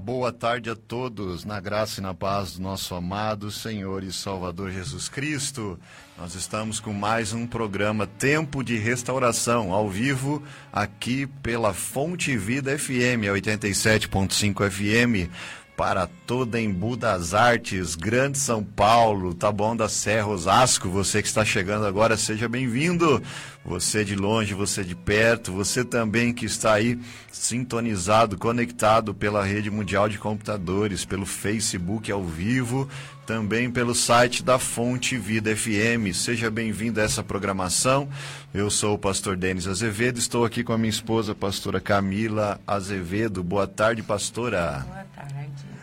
Boa tarde a todos, na graça e na paz do nosso amado Senhor e Salvador Jesus Cristo. Nós estamos com mais um programa Tempo de Restauração, ao vivo, aqui pela Fonte Vida FM, 87.5 FM, para toda Embu das Artes, Grande São Paulo, Taboão da Serra, Osasco. Você que está chegando agora, seja bem-vindo. Você de longe, você de perto, você também que está aí sintonizado, conectado pela rede mundial de computadores, pelo Facebook ao vivo, também pelo site da Fonte Vida FM. Seja bem-vindo a essa programação. Eu sou o pastor Denis Azevedo, estou aqui com a minha esposa, a pastora Camila Azevedo. Boa tarde, pastora. Boa tarde.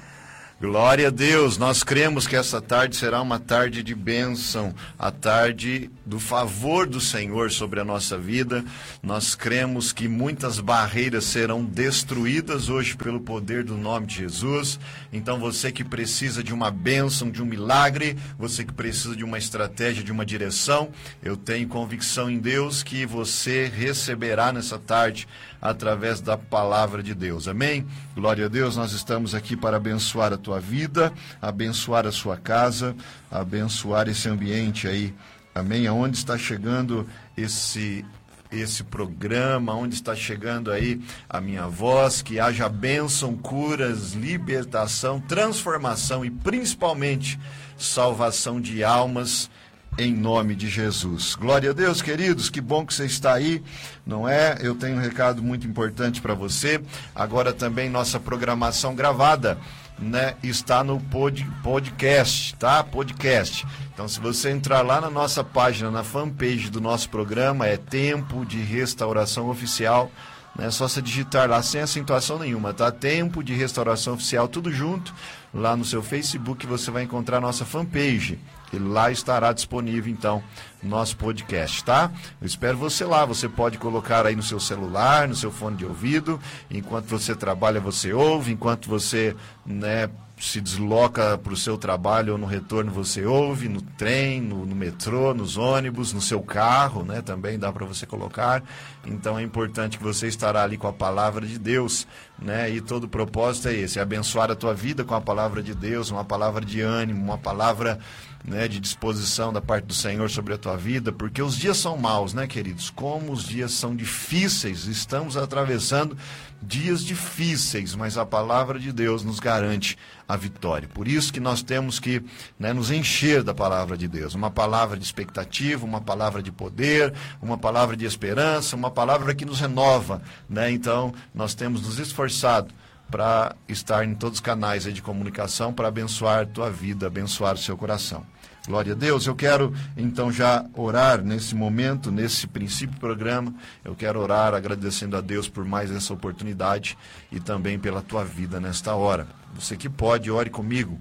Glória a Deus, nós cremos que essa tarde será uma tarde de bênção, a tarde do favor do Senhor sobre a nossa vida. Nós cremos que muitas barreiras serão destruídas hoje pelo poder do nome de Jesus. Então, você que precisa de uma bênção, de um milagre, você que precisa de uma estratégia, de uma direção, eu tenho convicção em Deus que você receberá nessa tarde através da palavra de Deus. Amém? Glória a Deus, nós estamos aqui para abençoar a tua vida, abençoar a sua casa, abençoar esse ambiente aí. Amém? Aonde está chegando esse esse programa, onde está chegando aí a minha voz, que haja bênção, curas, libertação, transformação e principalmente salvação de almas em nome de Jesus. Glória a Deus, queridos, que bom que você está aí, não é? Eu tenho um recado muito importante para você. Agora também nossa programação gravada, né, está no pod, podcast, tá? Podcast. Então, se você entrar lá na nossa página, na fanpage do nosso programa, é Tempo de Restauração Oficial. É só você digitar lá sem acentuação nenhuma, tá? Tempo de Restauração Oficial, tudo junto. Lá no seu Facebook você vai encontrar a nossa fanpage. E lá estará disponível, então, nosso podcast, tá? Eu espero você lá. Você pode colocar aí no seu celular, no seu fone de ouvido. Enquanto você trabalha, você ouve. Enquanto você, né, se desloca para o seu trabalho ou no retorno você ouve, no trem, no, no, metrô, nos ônibus, no seu carro, né? Também dá para você colocar. Então é importante que você estará ali com a palavra de Deus, né? E todo o propósito é esse, é abençoar a tua vida com a palavra de Deus, uma palavra de ânimo, uma palavra né, de disposição da parte do Senhor sobre a tua vida, porque os dias são maus, né, queridos? Como os dias são difíceis, estamos atravessando dias difíceis, mas a palavra de Deus nos garante a vitória. Por isso que nós temos que né, nos encher da palavra de Deus, uma palavra de expectativa, uma palavra de poder, uma palavra de esperança, uma palavra que nos renova, né? Então, nós temos nos esforçado para estar em todos os canais de comunicação para abençoar a tua vida, abençoar o seu coração. Glória a Deus. Eu quero então já orar nesse momento, nesse princípio do programa. Eu quero orar agradecendo a Deus por mais essa oportunidade e também pela tua vida nesta hora. Você que pode, ore comigo.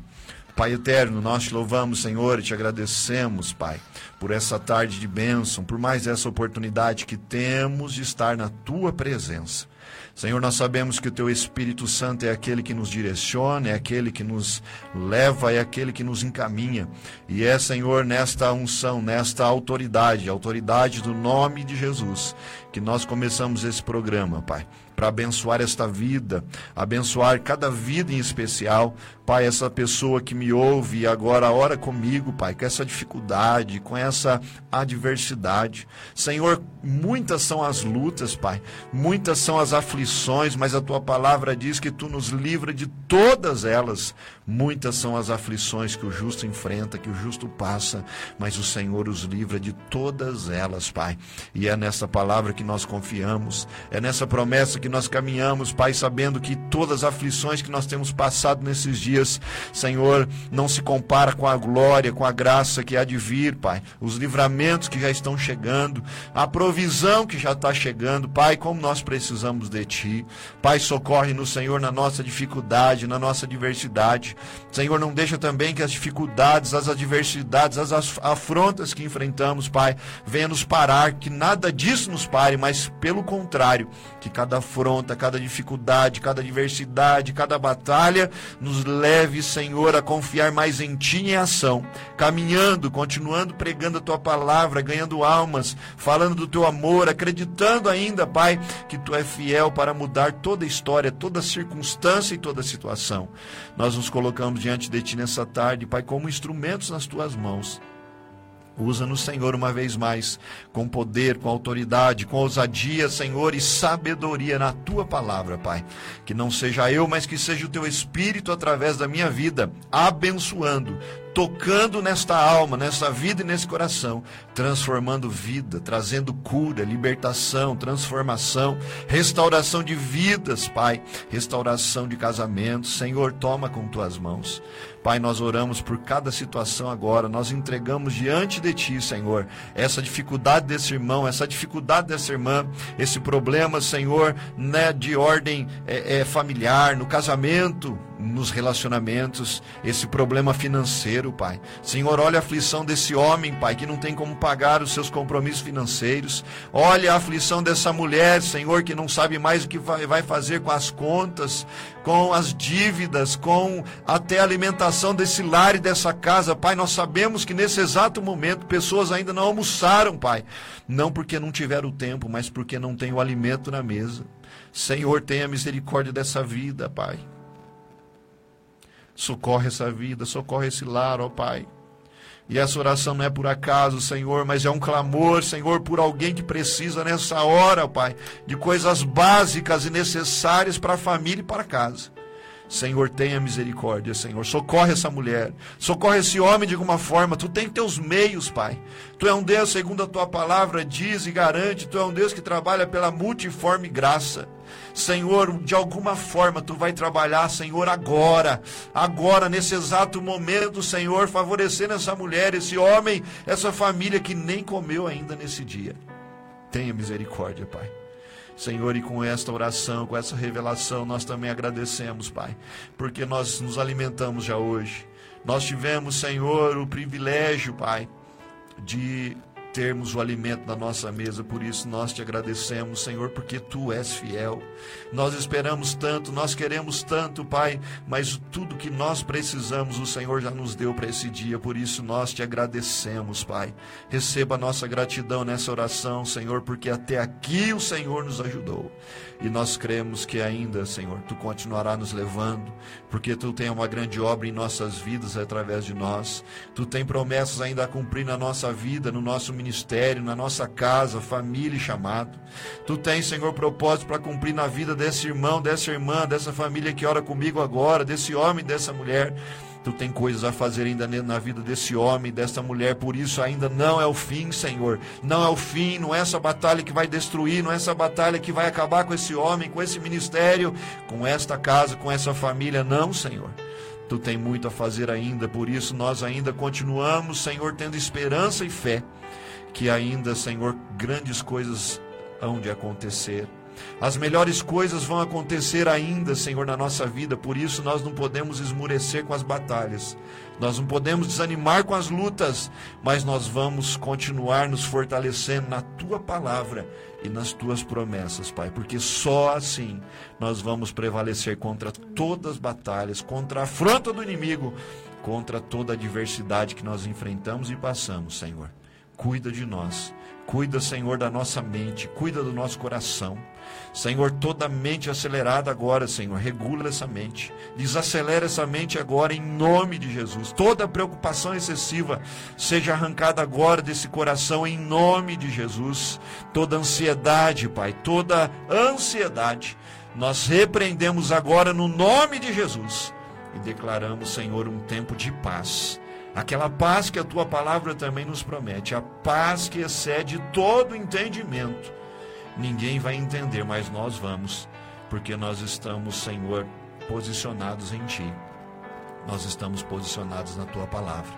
Pai eterno, nós te louvamos, Senhor, e te agradecemos, Pai, por essa tarde de bênção, por mais essa oportunidade que temos de estar na tua presença. Senhor, nós sabemos que o teu Espírito Santo é aquele que nos direciona, é aquele que nos leva, é aquele que nos encaminha. E é, Senhor, nesta unção, nesta autoridade, autoridade do nome de Jesus, que nós começamos esse programa, Pai para abençoar esta vida, abençoar cada vida em especial. Pai, essa pessoa que me ouve agora ora comigo, Pai, com essa dificuldade, com essa adversidade. Senhor, muitas são as lutas, Pai, muitas são as aflições, mas a tua palavra diz que tu nos livra de todas elas. Muitas são as aflições que o justo enfrenta, que o justo passa, mas o Senhor os livra de todas elas, Pai. E é nessa palavra que nós confiamos, é nessa promessa que nós caminhamos, Pai, sabendo que todas as aflições que nós temos passado nesses dias, Senhor, não se compara com a glória, com a graça que há de vir, Pai. Os livramentos que já estão chegando, a provisão que já está chegando, Pai, como nós precisamos de Ti. Pai, socorre no Senhor na nossa dificuldade, na nossa diversidade. Senhor, não deixa também que as dificuldades, as adversidades, as afrontas que enfrentamos, Pai, venha nos parar, que nada disso nos pare, mas pelo contrário, que cada afronta, cada dificuldade, cada adversidade, cada batalha, nos leve, Senhor, a confiar mais em Ti em ação, caminhando, continuando pregando a Tua palavra, ganhando almas, falando do Teu amor, acreditando ainda, Pai, que Tu é fiel para mudar toda a história, toda circunstância e toda situação. Nós nos colocamos diante de Ti nessa tarde, Pai, como instrumentos nas Tuas mãos Usa-nos, Senhor, uma vez mais, com poder, com autoridade, com ousadia, Senhor, e sabedoria na tua palavra, Pai. Que não seja eu, mas que seja o teu Espírito através da minha vida, abençoando, tocando nesta alma, nesta vida e nesse coração, transformando vida, trazendo cura, libertação, transformação, restauração de vidas, Pai, restauração de casamentos. Senhor, toma com tuas mãos. Pai, nós oramos por cada situação agora, nós entregamos diante de Ti, Senhor, essa dificuldade desse irmão, essa dificuldade dessa irmã, esse problema, Senhor, né, de ordem é, é, familiar, no casamento, nos relacionamentos, esse problema financeiro, Pai. Senhor, olha a aflição desse homem, Pai, que não tem como pagar os seus compromissos financeiros. Olha a aflição dessa mulher, Senhor, que não sabe mais o que vai fazer com as contas, com as dívidas, com até a alimentação desse lar e dessa casa. Pai, nós sabemos que nesse exato momento pessoas ainda não almoçaram, Pai. Não porque não tiveram tempo, mas porque não tem o alimento na mesa. Senhor, tenha misericórdia dessa vida, Pai. Socorre essa vida, socorre esse lar, ó Pai. E essa oração não é por acaso, Senhor, mas é um clamor, Senhor, por alguém que precisa nessa hora, ó Pai, de coisas básicas e necessárias para a família e para casa. Senhor, tenha misericórdia, Senhor. Socorre essa mulher, socorre esse homem de alguma forma. Tu tem teus meios, Pai. Tu é um Deus, segundo a tua palavra diz e garante, tu é um Deus que trabalha pela multiforme graça. Senhor, de alguma forma tu vai trabalhar, Senhor, agora, agora, nesse exato momento, Senhor, favorecendo essa mulher, esse homem, essa família que nem comeu ainda nesse dia. Tenha misericórdia, Pai. Senhor, e com esta oração, com essa revelação, nós também agradecemos, Pai, porque nós nos alimentamos já hoje. Nós tivemos, Senhor, o privilégio, Pai, de termos o alimento na nossa mesa. Por isso nós te agradecemos, Senhor, porque tu és fiel. Nós esperamos tanto, nós queremos tanto, Pai, mas tudo que nós precisamos, o Senhor já nos deu para esse dia. Por isso nós te agradecemos, Pai. Receba a nossa gratidão nessa oração, Senhor, porque até aqui o Senhor nos ajudou. E nós cremos que ainda, Senhor, tu continuará nos levando, porque tu tem uma grande obra em nossas vidas através de nós. Tu tem promessas ainda a cumprir na nossa vida, no nosso ministério, na nossa casa, família e chamado. Tu tens, Senhor, propósito para cumprir na vida desse irmão, dessa irmã, dessa família que ora comigo agora, desse homem, dessa mulher. Tu tem coisas a fazer ainda na vida desse homem, dessa mulher, por isso ainda não é o fim, Senhor. Não é o fim, não é essa batalha que vai destruir, não é essa batalha que vai acabar com esse homem, com esse ministério, com esta casa, com essa família, não, Senhor. Tu tem muito a fazer ainda, por isso nós ainda continuamos, Senhor, tendo esperança e fé que ainda, Senhor, grandes coisas hão de acontecer as melhores coisas vão acontecer ainda, Senhor, na nossa vida, por isso nós não podemos esmurecer com as batalhas, nós não podemos desanimar com as lutas, mas nós vamos continuar nos fortalecendo na tua palavra e nas tuas promessas, Pai, porque só assim nós vamos prevalecer contra todas as batalhas, contra a afronta do inimigo, contra toda a adversidade que nós enfrentamos e passamos, Senhor. Cuida de nós, cuida, Senhor, da nossa mente, cuida do nosso coração. Senhor, toda mente acelerada agora, Senhor, regula essa mente. Desacelera essa mente agora em nome de Jesus. Toda preocupação excessiva seja arrancada agora desse coração em nome de Jesus. Toda ansiedade, Pai, toda ansiedade, nós repreendemos agora no nome de Jesus e declaramos, Senhor, um tempo de paz. Aquela paz que a tua palavra também nos promete, a paz que excede todo entendimento ninguém vai entender, mas nós vamos, porque nós estamos, Senhor, posicionados em Ti. Nós estamos posicionados na Tua palavra.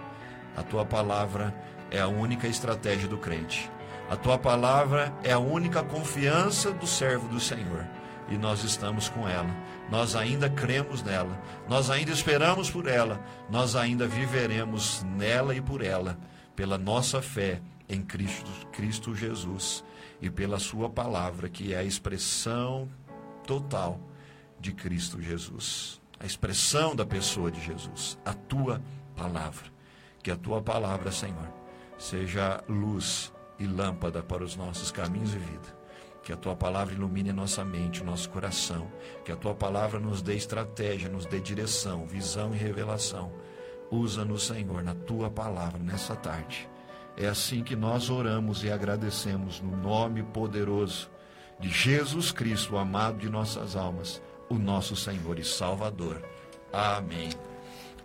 A Tua palavra é a única estratégia do crente. A Tua palavra é a única confiança do servo do Senhor. E nós estamos com ela. Nós ainda cremos nela. Nós ainda esperamos por ela. Nós ainda viveremos nela e por ela, pela nossa fé em Cristo, Cristo Jesus e pela Sua palavra, que é a expressão total de Cristo Jesus. A expressão da pessoa de Jesus, a tua palavra. Que a tua palavra, Senhor, seja luz e lâmpada para os nossos caminhos e vida. Que a tua palavra ilumine a nossa mente, o nosso coração. Que a tua palavra nos dê estratégia, nos dê direção, visão e revelação. Usa-nos, Senhor, na tua palavra nessa tarde. É assim que nós oramos e agradecemos no nome poderoso de Jesus Cristo, o amado de nossas almas, o nosso Senhor e Salvador. Amém.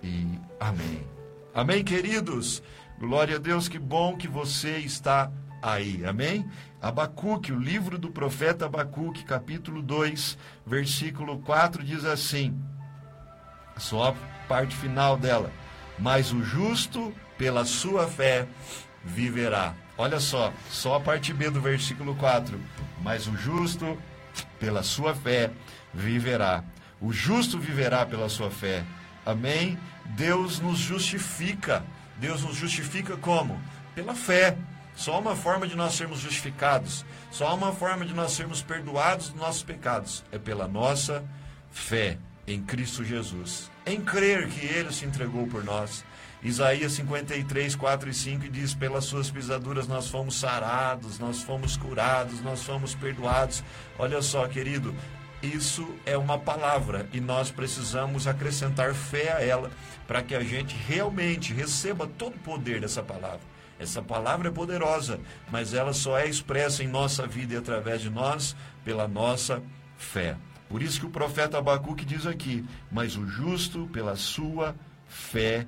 E amém. Amém, queridos. Glória a Deus, que bom que você está aí. Amém? Abacuque, o livro do profeta Abacuque, capítulo 2, versículo 4 diz assim: só a parte final dela. Mas o justo, pela sua fé, viverá. Olha só, só a parte B do versículo 4. Mas o justo, pela sua fé, viverá. O justo viverá pela sua fé. Amém? Deus nos justifica. Deus nos justifica como? Pela fé. Só uma forma de nós sermos justificados, só uma forma de nós sermos perdoados dos nossos pecados é pela nossa fé em Cristo Jesus. Em crer que Ele se entregou por nós. Isaías 53, 4 e 5 diz: Pelas suas pisaduras nós fomos sarados, nós fomos curados, nós fomos perdoados. Olha só, querido, isso é uma palavra e nós precisamos acrescentar fé a ela para que a gente realmente receba todo o poder dessa palavra. Essa palavra é poderosa, mas ela só é expressa em nossa vida e através de nós pela nossa fé. Por isso que o profeta Abacuque diz aqui: Mas o justo, pela sua fé,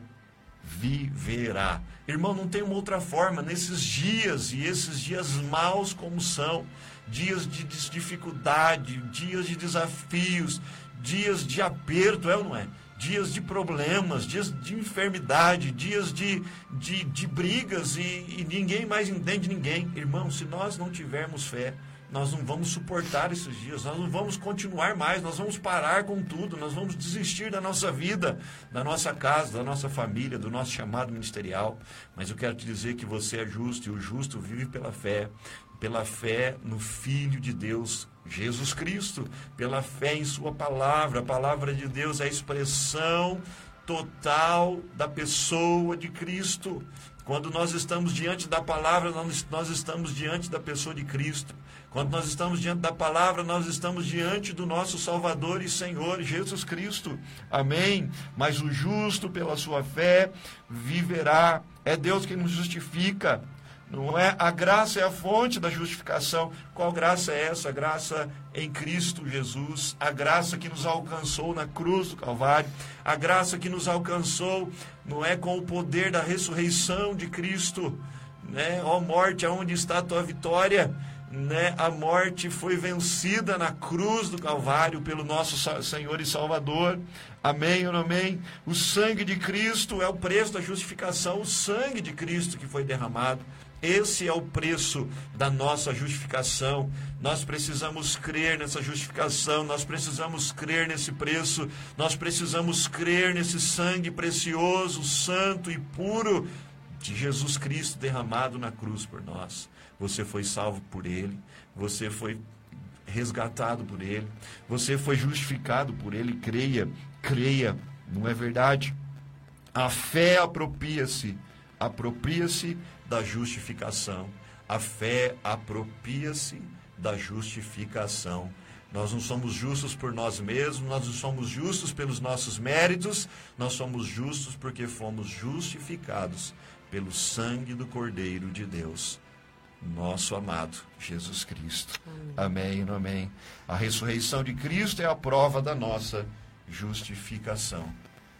viverá. Irmão, não tem uma outra forma. Nesses dias, e esses dias maus como são, dias de dificuldade, dias de desafios, dias de aperto, é ou não é? Dias de problemas, dias de enfermidade, dias de, de, de brigas e, e ninguém mais entende ninguém. Irmão, se nós não tivermos fé, nós não vamos suportar esses dias, nós não vamos continuar mais, nós vamos parar com tudo, nós vamos desistir da nossa vida, da nossa casa, da nossa família, do nosso chamado ministerial. Mas eu quero te dizer que você é justo e o justo vive pela fé, pela fé no Filho de Deus, Jesus Cristo, pela fé em Sua palavra. A palavra de Deus é a expressão total da pessoa de Cristo. Quando nós estamos diante da palavra, nós, estamos diante da pessoa de Cristo. Quando nós estamos diante da palavra, nós estamos diante do nosso Salvador e Senhor Jesus Cristo. Amém. Mas o justo, pela sua fé, viverá. É Deus quem nos justifica. Não é? A graça é a fonte da justificação. Qual graça é essa? A graça em Cristo Jesus, a graça que nos alcançou na cruz do Calvário, a graça que nos alcançou, não é com o poder da ressurreição de Cristo, né? Ó morte, aonde está a tua vitória? né, a morte foi vencida na cruz do Calvário pelo nosso Senhor e Salvador. Amém ou amém? O sangue de Cristo é o preço da justificação, o sangue de Cristo que foi derramado. Esse é o preço da nossa justificação. Nós precisamos crer nessa justificação, nós precisamos crer nesse preço, nós precisamos crer nesse sangue precioso, santo e puro de Jesus Cristo derramado na cruz por nós você foi salvo por Ele, você foi resgatado por Ele, você foi justificado por Ele. Creia, creia, não é verdade? A fé apropria-se, apropria-se da justificação. A fé apropria-se da justificação. Nós não somos justos por nós mesmos, nós não somos justos pelos nossos méritos, nós somos justos porque fomos justificados pelo sangue do Cordeiro de Deus nosso amado Jesus Cristo. Amém. amém, amém. A ressurreição de Cristo é a prova da nossa justificação.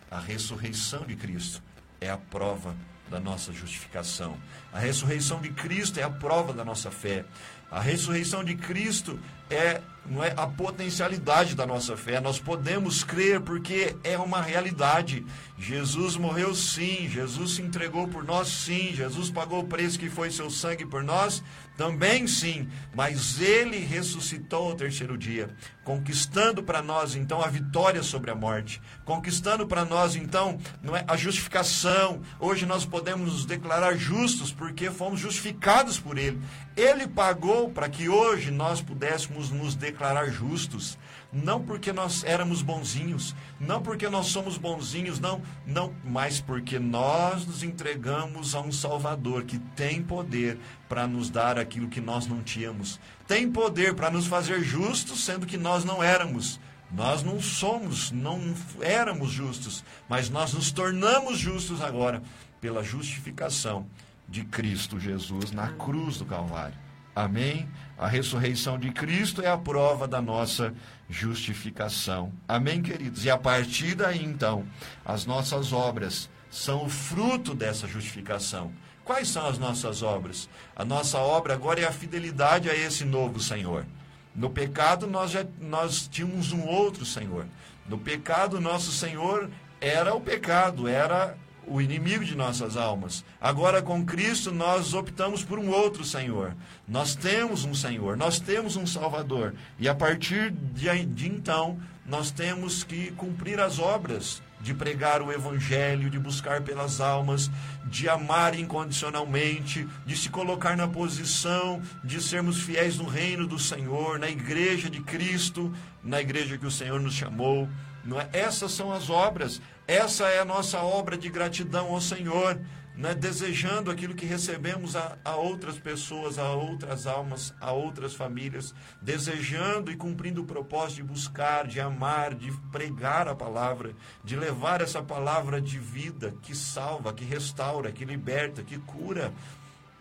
A ressurreição de Cristo é a prova da nossa justificação. A ressurreição de Cristo é a prova da nossa fé. A ressurreição de Cristo é, não é a potencialidade da nossa fé. Nós podemos crer porque é uma realidade. Jesus morreu sim, Jesus se entregou por nós sim, Jesus pagou o preço que foi seu sangue por nós também sim, mas ele ressuscitou ao terceiro dia, conquistando para nós então a vitória sobre a morte, conquistando para nós então não é a justificação. Hoje nós podemos nos declarar justos porque fomos justificados por ele. Ele pagou para que hoje nós pudéssemos podemos nos declarar justos, não porque nós éramos bonzinhos, não porque nós somos bonzinhos, não, não, mas porque nós nos entregamos a um Salvador que tem poder para nos dar aquilo que nós não tínhamos, tem poder para nos fazer justos, sendo que nós não éramos. Nós não somos, não éramos justos, mas nós nos tornamos justos agora pela justificação de Cristo Jesus na cruz do Calvário. Amém? A ressurreição de Cristo é a prova da nossa justificação. Amém, queridos? E a partir daí, então, as nossas obras são o fruto dessa justificação. Quais são as nossas obras? A nossa obra agora é a fidelidade a esse novo Senhor. No pecado, nós, já, nós tínhamos um outro Senhor. No pecado, nosso Senhor era o pecado, era o inimigo de nossas almas. Agora, com Cristo, nós optamos por um outro Senhor. Nós temos um Senhor, nós temos um Salvador. E a partir de, de então, nós temos que cumprir as obras de pregar o Evangelho, de buscar pelas almas, de amar incondicionalmente, de se colocar na posição de sermos fiéis no reino do Senhor, na igreja de Cristo, na igreja que o Senhor nos chamou. Não é? Essas são as obras, essa é a nossa obra de gratidão ao Senhor né, desejando aquilo que recebemos a, a outras pessoas, a outras almas, a outras famílias, desejando e cumprindo o propósito de buscar, de amar, de pregar a palavra, de levar essa palavra de vida que salva, que restaura, que liberta, que cura.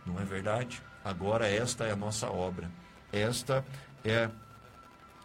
Não é verdade? Agora esta é a nossa obra. Esta é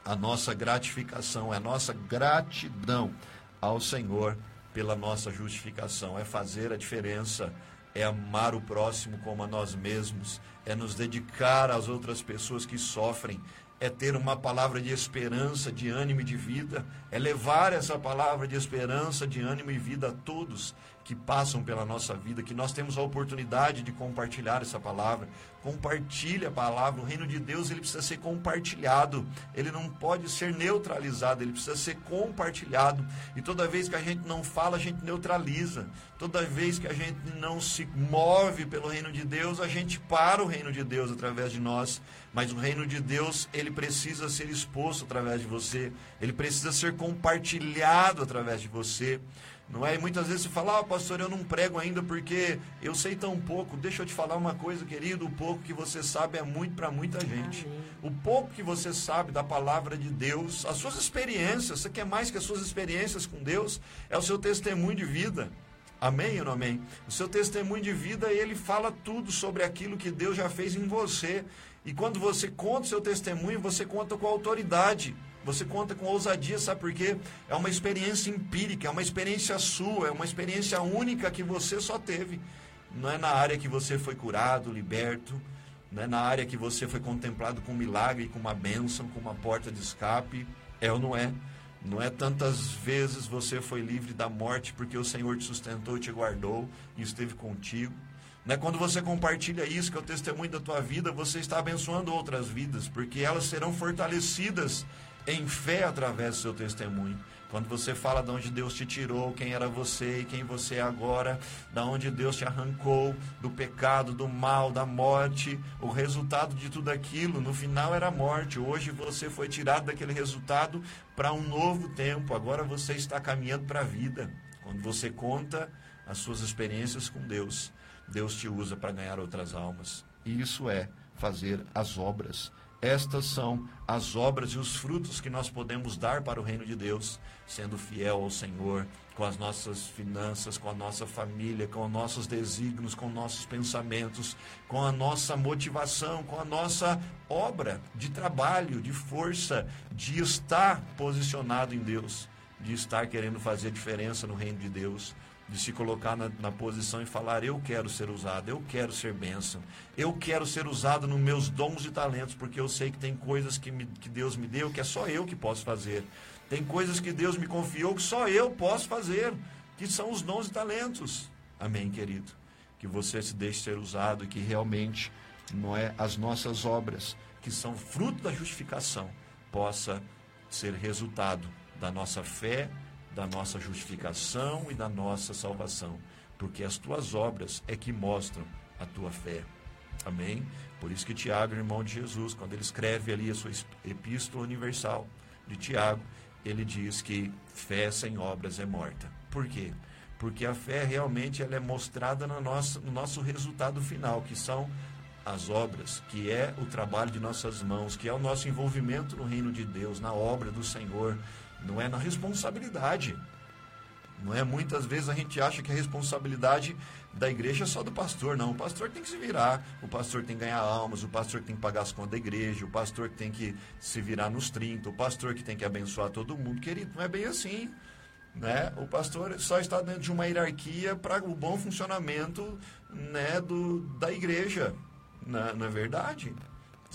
a nossa gratificação, é a nossa gratidão ao Senhor pela nossa justificação, é fazer a diferença, é amar o próximo como a nós mesmos, é nos dedicar às outras pessoas que sofrem, é ter uma palavra de esperança, de ânimo e de vida, é levar essa palavra de esperança, de ânimo e vida a todos que passam pela nossa vida, que nós temos a oportunidade de compartilhar essa palavra. Compartilhe a palavra. O reino de Deus ele precisa ser compartilhado. Ele não pode ser neutralizado, ele precisa ser compartilhado. E toda vez que a gente não fala, a gente neutraliza. Toda vez que a gente não se move pelo reino de Deus, a gente para o reino de Deus através de nós. Mas o reino de Deus, ele precisa ser exposto através de você. Ele precisa ser compartilhado através de você. Não é? E muitas vezes você fala, ah, pastor, eu não prego ainda porque eu sei tão pouco. Deixa eu te falar uma coisa, querido: o pouco que você sabe é muito para muita gente. Amém. O pouco que você sabe da palavra de Deus, as suas experiências, você quer mais que as suas experiências com Deus, é o seu testemunho de vida. Amém ou não amém? O seu testemunho de vida, ele fala tudo sobre aquilo que Deus já fez em você. E quando você conta o seu testemunho, você conta com autoridade. Você conta com ousadia, sabe por quê? É uma experiência empírica, é uma experiência sua, é uma experiência única que você só teve. Não é na área que você foi curado, liberto, não é na área que você foi contemplado com um milagre, com uma bênção, com uma porta de escape. É ou não é? Não é tantas vezes você foi livre da morte porque o Senhor te sustentou, te guardou e esteve contigo. Não é quando você compartilha isso, que é o testemunho da tua vida, você está abençoando outras vidas, porque elas serão fortalecidas em fé através do seu testemunho. Quando você fala de onde Deus te tirou, quem era você e quem você é agora, da onde Deus te arrancou, do pecado, do mal, da morte, o resultado de tudo aquilo, no final era a morte. Hoje você foi tirado daquele resultado para um novo tempo. Agora você está caminhando para a vida. Quando você conta as suas experiências com Deus, Deus te usa para ganhar outras almas. E isso é fazer as obras estas são as obras e os frutos que nós podemos dar para o reino de Deus, sendo fiel ao Senhor, com as nossas finanças, com a nossa família, com os nossos desígnios, com nossos pensamentos, com a nossa motivação, com a nossa obra de trabalho, de força, de estar posicionado em Deus, de estar querendo fazer diferença no reino de Deus de se colocar na, na, posição e falar: Eu quero ser usado, eu quero ser bênção, eu quero ser usado nos meus dons e talentos, porque eu sei que tem coisas que, me, que Deus me deu que é só eu que posso fazer. Tem coisas que Deus me confiou que só eu posso fazer, que são os dons e talentos. Amém, querido? Que você se deixe ser usado e que realmente não é as nossas obras, que são fruto da justificação, possa ser resultado da nossa fé da nossa justificação e da nossa salvação, porque as tuas obras é que mostram a tua fé. Amém? Por isso que Tiago, irmão de Jesus, quando ele escreve ali a sua epístola universal de Tiago, ele diz que fé sem obras é morta. Por quê? Porque a fé realmente ela é mostrada no nosso, no nosso resultado final, que são as obras, que é o trabalho de nossas mãos, que é o nosso envolvimento no reino de Deus, na obra do Senhor, não é na responsabilidade. Não é? Muitas vezes a gente acha que a responsabilidade da igreja é só do pastor. Não, o pastor tem que se virar, o pastor tem que ganhar almas, o pastor tem que pagar as contas da igreja, o pastor tem que se virar nos 30, o pastor que tem que abençoar todo mundo. Querido, não é bem assim. Né? O pastor só está dentro de uma hierarquia para o bom funcionamento né, do, da igreja. Não, né? não é verdade?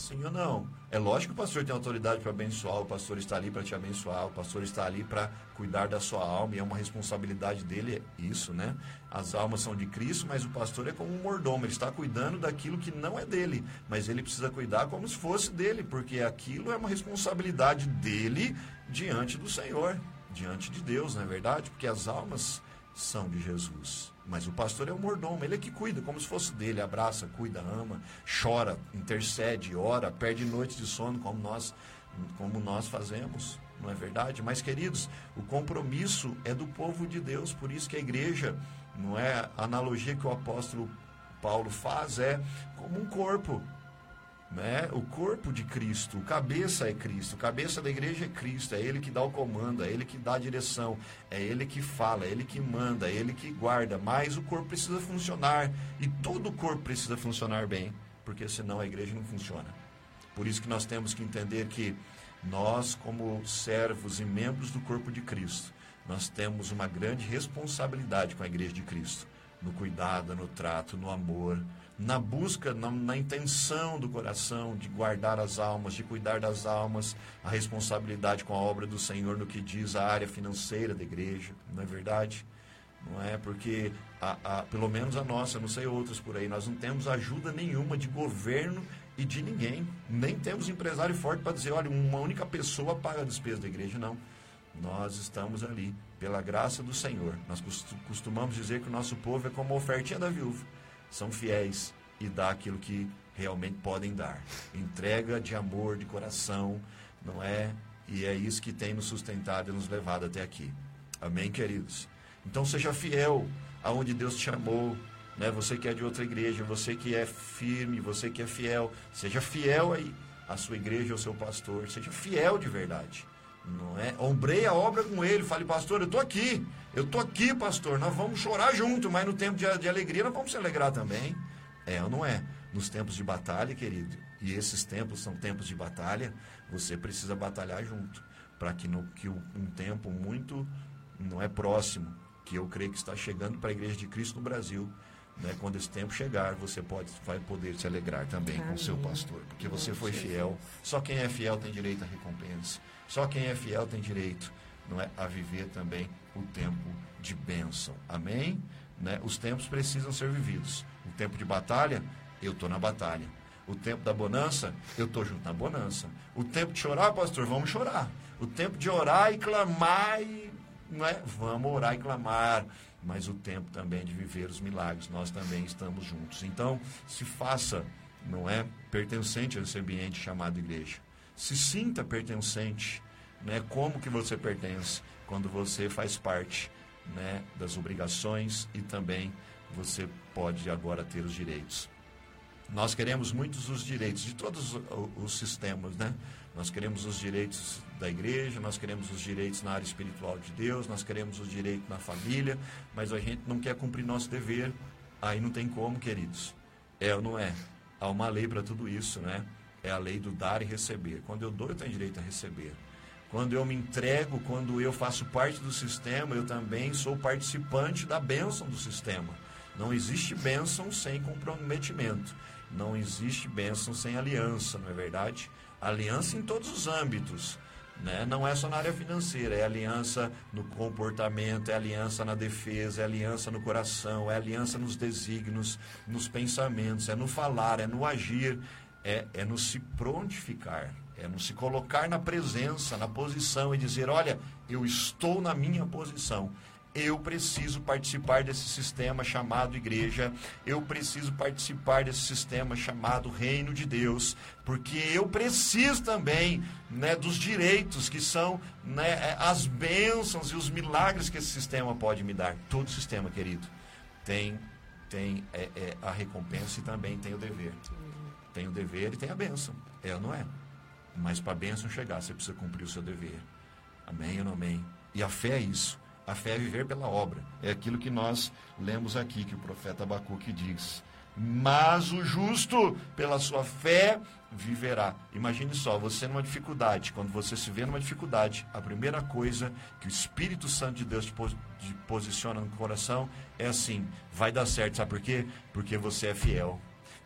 Sim ou não? É lógico que o pastor tem autoridade para abençoar, o pastor está ali para te abençoar, o pastor está ali para cuidar da sua alma, e é uma responsabilidade dele isso, né? As almas são de Cristo, mas o pastor é como um mordomo, ele está cuidando daquilo que não é dele, mas ele precisa cuidar como se fosse dele, porque aquilo é uma responsabilidade dele diante do Senhor, diante de Deus, não é verdade? Porque as almas são de Jesus. Mas o pastor é o mordomo, ele é que cuida, como se fosse dele, abraça, cuida, ama, chora, intercede, ora, perde noites de sono, como nós, como nós fazemos, não é verdade? Mas, queridos, o compromisso é do povo de Deus, por isso que a igreja, não é a analogia que o apóstolo Paulo faz, é como um corpo. Né? O corpo de Cristo, o cabeça é Cristo, o cabeça da igreja é Cristo, é Ele que dá o comando, é Ele que dá a direção, é Ele que fala, é Ele que manda, é Ele que guarda, mas o corpo precisa funcionar e todo o corpo precisa funcionar bem, porque senão a igreja não funciona. Por isso que nós temos que entender que nós, como servos e membros do corpo de Cristo, nós temos uma grande responsabilidade com a igreja de Cristo, no cuidado, no trato, no amor, na busca, na, na, intenção do coração de guardar as almas, de cuidar das almas, a responsabilidade com a obra do Senhor no que diz a área financeira da igreja, não é verdade? Não é? Porque, a, a, pelo menos a nossa, não sei outras por aí, nós não temos ajuda nenhuma de governo e de ninguém. Nem temos empresário forte para dizer, olha, uma única pessoa paga a despesa da igreja, não. Nós estamos ali, pela graça do Senhor. Nós costumamos dizer que o nosso povo é como a ofertinha da viúva são fiéis e dá aquilo que realmente podem dar. Entrega de amor, de coração, não é? E é isso que tem nos sustentado e nos levado até aqui. Amém, queridos? Então seja fiel aonde Deus te chamou, né? Você que é de outra igreja, você que é firme, você que é fiel, seja fiel aí à sua igreja, ao seu pastor, seja fiel de verdade. Não é? Ombrei a obra com ele, fale, pastor, eu estou aqui, eu estou aqui, pastor, nós vamos chorar junto, mas no tempo de, de alegria nós vamos se alegrar também. É ou não é? Nos tempos de batalha, querido, e esses tempos são tempos de batalha, você precisa batalhar junto, para que, no, que um tempo muito não é próximo, que eu creio que está chegando para a Igreja de Cristo no Brasil, né? quando esse tempo chegar, você pode, vai poder se alegrar também Amém. com o seu pastor, porque você foi fiel. Só quem é fiel tem direito à recompensa. Só quem é fiel tem direito não é, a viver também o tempo de bênção. Amém? Né? Os tempos precisam ser vividos. O tempo de batalha, eu estou na batalha. O tempo da bonança, eu estou junto na bonança. O tempo de chorar, pastor, vamos chorar. O tempo de orar e clamar, e, não é? vamos orar e clamar. Mas o tempo também de viver os milagres, nós também estamos juntos. Então, se faça, não é, pertencente a esse ambiente chamado igreja se sinta pertencente, né? Como que você pertence quando você faz parte, né, das obrigações e também você pode agora ter os direitos. Nós queremos muitos os direitos de todos os sistemas, né? Nós queremos os direitos da igreja, nós queremos os direitos na área espiritual de Deus, nós queremos os direitos na família, mas a gente não quer cumprir nosso dever. Aí não tem como, queridos. É ou não é? Há uma lei para tudo isso, né? É a lei do dar e receber. Quando eu dou, eu tenho direito a receber. Quando eu me entrego, quando eu faço parte do sistema, eu também sou participante da bênção do sistema. Não existe bênção sem comprometimento. Não existe bênção sem aliança, não é verdade? Aliança em todos os âmbitos. Né? Não é só na área financeira, é aliança no comportamento, é aliança na defesa, é aliança no coração, é aliança nos desígnios, nos pensamentos, é no falar, é no agir, é, é no se prontificar, é no se colocar na presença, na posição e dizer: olha, eu estou na minha posição. Eu preciso participar desse sistema chamado igreja, eu preciso participar desse sistema chamado reino de Deus, porque eu preciso também né, dos direitos que são né, as bênçãos e os milagres que esse sistema pode me dar. Todo sistema, querido, tem, tem é, é, a recompensa e também tem o dever. Tem o dever e tem a bênção. É ou não é? Mas para a bênção chegar, você precisa cumprir o seu dever. Amém ou não amém? E a fé é isso. A fé é viver pela obra. É aquilo que nós lemos aqui, que o profeta Abacuque diz. Mas o justo, pela sua fé, viverá. Imagine só, você numa dificuldade. Quando você se vê numa dificuldade, a primeira coisa que o Espírito Santo de Deus te posiciona no coração é assim: vai dar certo. Sabe por quê? Porque você é fiel.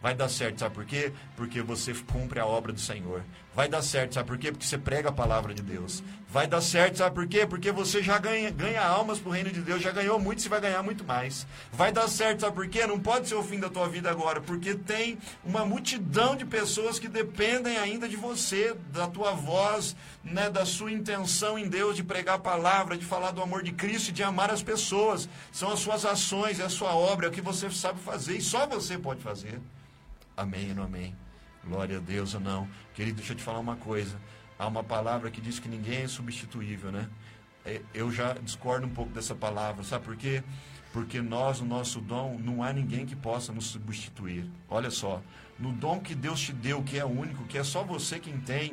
Vai dar certo, sabe por quê? Porque você cumpre a obra do Senhor. Vai dar certo, sabe por quê? Porque você prega a palavra de Deus. Vai dar certo, sabe por quê? Porque você já ganha, ganha almas para o reino de Deus, já ganhou muito, você vai ganhar muito mais. Vai dar certo, sabe por quê? Não pode ser o fim da tua vida agora, porque tem uma multidão de pessoas que dependem ainda de você, da tua voz, né, da sua intenção em Deus de pregar a palavra, de falar do amor de Cristo e de amar as pessoas. São as suas ações, é a sua obra, é o que você sabe fazer e só você pode fazer. Amém ou não amém? Glória a Deus ou não. Querido, deixa eu te falar uma coisa. Há uma palavra que diz que ninguém é substituível, né? É, eu já discordo um pouco dessa palavra. Sabe por quê? Porque nós, o nosso dom, não há ninguém que possa nos substituir. Olha só, no dom que Deus te deu, que é único, que é só você quem tem,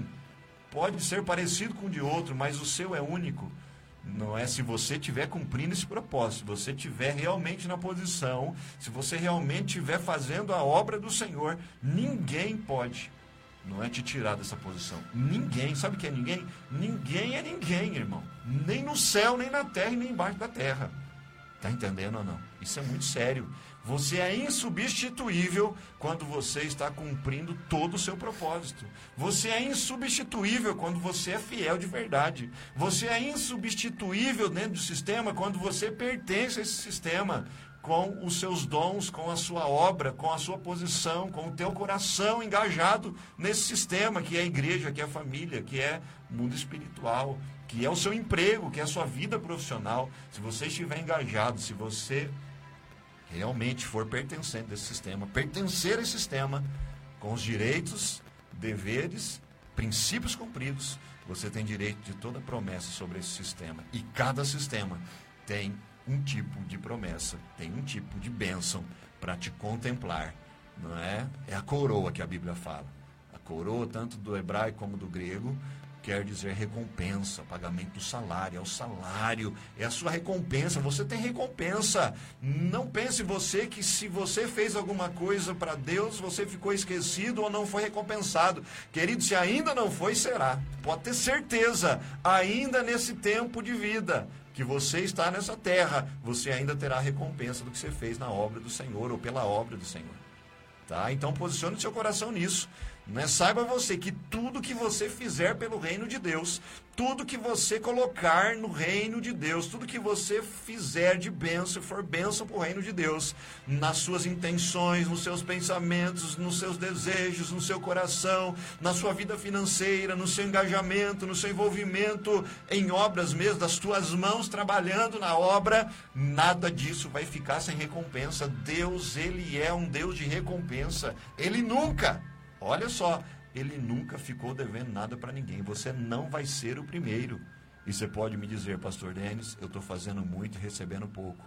pode ser parecido com o de outro, mas o seu é único. Não é se você estiver cumprindo esse propósito, se você estiver realmente na posição, se você realmente estiver fazendo a obra do Senhor, ninguém pode, não é te tirar dessa posição. Ninguém, sabe o que é ninguém? Ninguém é ninguém, irmão. Nem no céu, nem na terra, nem embaixo da terra. Tá entendendo ou não? Isso é muito sério. Você é insubstituível quando você está cumprindo todo o seu propósito. Você é insubstituível quando você é fiel de verdade. Você é insubstituível dentro do sistema quando você pertence a esse sistema com os seus dons, com a sua obra, com a sua posição, com o teu coração engajado nesse sistema que é a igreja, que é a família, que é o mundo espiritual, que é o seu emprego, que é a sua vida profissional. Se você estiver engajado, se você realmente for pertencente desse sistema, pertencer a esse sistema com os direitos, deveres, princípios cumpridos, você tem direito de toda promessa sobre esse sistema. E cada sistema tem um tipo de promessa, tem um tipo de bênção para te contemplar, não é? É a coroa que a Bíblia fala. A coroa tanto do hebraico como do grego quer dizer recompensa, pagamento do salário, é o salário, é a sua recompensa, você tem recompensa. Não pense você que se você fez alguma coisa para Deus, você ficou esquecido ou não foi recompensado. Querido, se ainda não foi, será. Pode ter certeza, ainda nesse tempo de vida que você está nessa terra, você ainda terá recompensa do que você fez na obra do Senhor ou pela obra do Senhor. Tá? Então posicione seu coração nisso. Né? Saiba você que tudo que você fizer pelo reino de Deus, tudo que você colocar no reino de Deus, tudo que você fizer de bênção, for bênção para o reino de Deus, nas suas intenções, nos seus pensamentos, nos seus desejos, no seu coração, na sua vida financeira, no seu engajamento, no seu envolvimento em obras mesmo, das tuas mãos trabalhando na obra, nada disso vai ficar sem recompensa. Deus, Ele é um Deus de recompensa. Ele nunca Olha só, ele nunca ficou devendo nada para ninguém. Você não vai ser o primeiro. E você pode me dizer, pastor Denis, eu estou fazendo muito e recebendo pouco.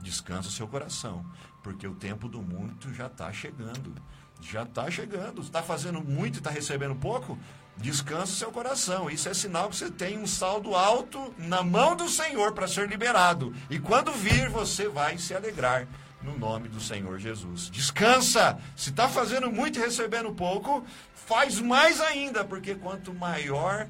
Descansa o seu coração, porque o tempo do muito já está chegando. Já está chegando. Está fazendo muito e está recebendo pouco? Descansa o seu coração. Isso é sinal que você tem um saldo alto na mão do Senhor para ser liberado. E quando vir, você vai se alegrar no nome do Senhor Jesus. Descansa! Se está fazendo muito e recebendo pouco, faz mais ainda, porque quanto maior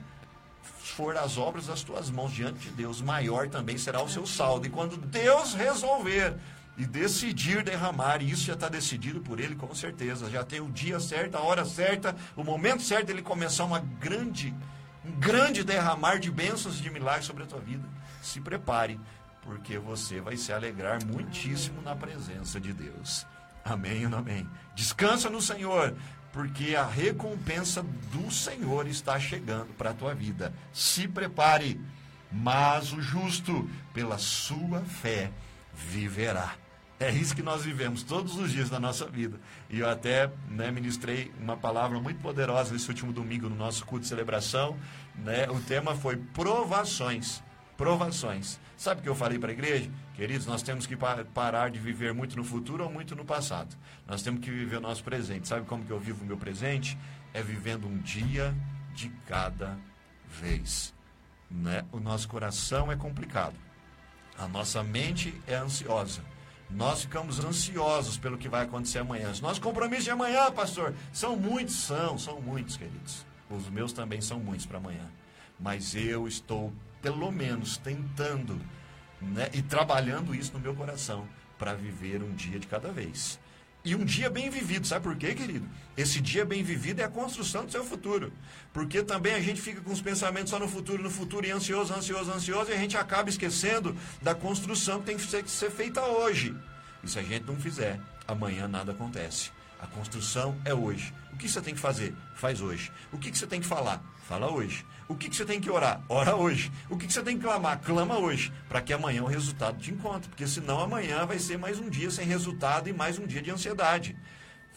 for as obras das tuas mãos diante de Deus, maior também será o seu saldo. E quando Deus resolver e decidir derramar, e isso já está decidido por Ele com certeza, já tem o dia certo, a hora certa, o momento certo Ele começar uma grande, um grande derramar de bênçãos e de milagres sobre a tua vida. Se prepare porque você vai se alegrar muitíssimo na presença de Deus. Amém ou amém? Descansa no Senhor, porque a recompensa do Senhor está chegando para a tua vida. Se prepare, mas o justo, pela sua fé, viverá. É isso que nós vivemos todos os dias da nossa vida. E eu até né, ministrei uma palavra muito poderosa nesse último domingo no nosso culto de celebração. Né? O tema foi provações. Provações. Sabe o que eu falei para a igreja? Queridos, nós temos que parar de viver muito no futuro ou muito no passado. Nós temos que viver o nosso presente. Sabe como que eu vivo o meu presente? É vivendo um dia de cada vez. Né? O nosso coração é complicado. A nossa mente é ansiosa. Nós ficamos ansiosos pelo que vai acontecer amanhã. Os nossos compromissos de amanhã, pastor, são muitos, são, são muitos, queridos. Os meus também são muitos para amanhã. Mas eu estou, pelo menos, tentando né, e trabalhando isso no meu coração para viver um dia de cada vez. E um dia bem vivido, sabe por quê, querido? Esse dia bem vivido é a construção do seu futuro. Porque também a gente fica com os pensamentos só no futuro, no futuro, e ansioso, ansioso, ansioso, e a gente acaba esquecendo da construção que tem que ser, que ser feita hoje. E se a gente não fizer, amanhã nada acontece. A construção é hoje. O que você tem que fazer? Faz hoje. O que você tem que falar? Fala hoje. O que você tem que orar? Ora hoje. O que você tem que clamar? Clama hoje. Para que amanhã o resultado te encontre. Porque senão amanhã vai ser mais um dia sem resultado e mais um dia de ansiedade.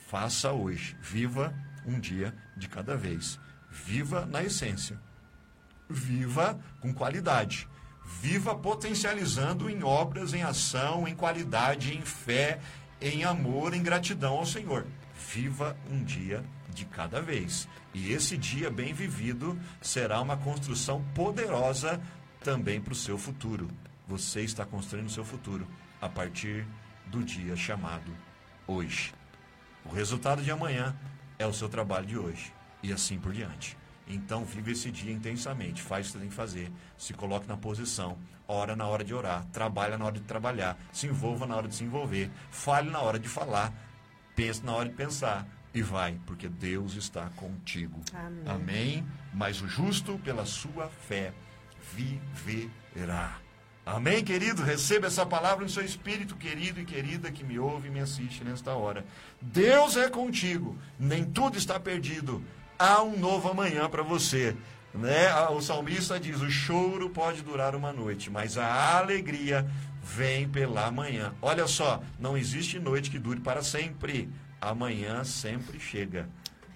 Faça hoje. Viva um dia de cada vez. Viva na essência. Viva com qualidade. Viva potencializando em obras, em ação, em qualidade, em fé, em amor, em gratidão ao Senhor. Viva um dia de cada vez. E esse dia bem vivido será uma construção poderosa também para o seu futuro. Você está construindo o seu futuro a partir do dia chamado hoje. O resultado de amanhã é o seu trabalho de hoje. E assim por diante. Então, vive esse dia intensamente, faz o que tem que fazer, se coloque na posição, ora na hora de orar, trabalha na hora de trabalhar, se envolva na hora de se envolver, fale na hora de falar, pense na hora de pensar e vai, porque Deus está contigo. Amém. Amém? Mas o justo, pela sua fé, viverá. Amém, querido? Receba essa palavra no seu espírito, querido e querida que me ouve e me assiste nesta hora. Deus é contigo, nem tudo está perdido há um novo amanhã para você. Né? O salmista diz: o choro pode durar uma noite, mas a alegria vem pela manhã. Olha só, não existe noite que dure para sempre. Amanhã sempre chega,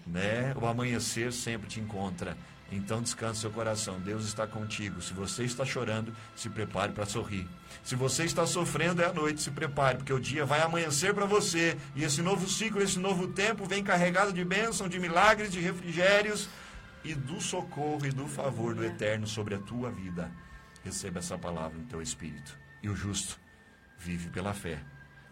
né? O amanhecer sempre te encontra. Então descanse seu coração. Deus está contigo. Se você está chorando, se prepare para sorrir. Se você está sofrendo, é a noite, se prepare, porque o dia vai amanhecer para você. E esse novo ciclo, esse novo tempo vem carregado de bênção, de milagres, de refrigérios e do socorro e do favor do eterno sobre a tua vida. Receba essa palavra no teu espírito. E o justo vive pela fé.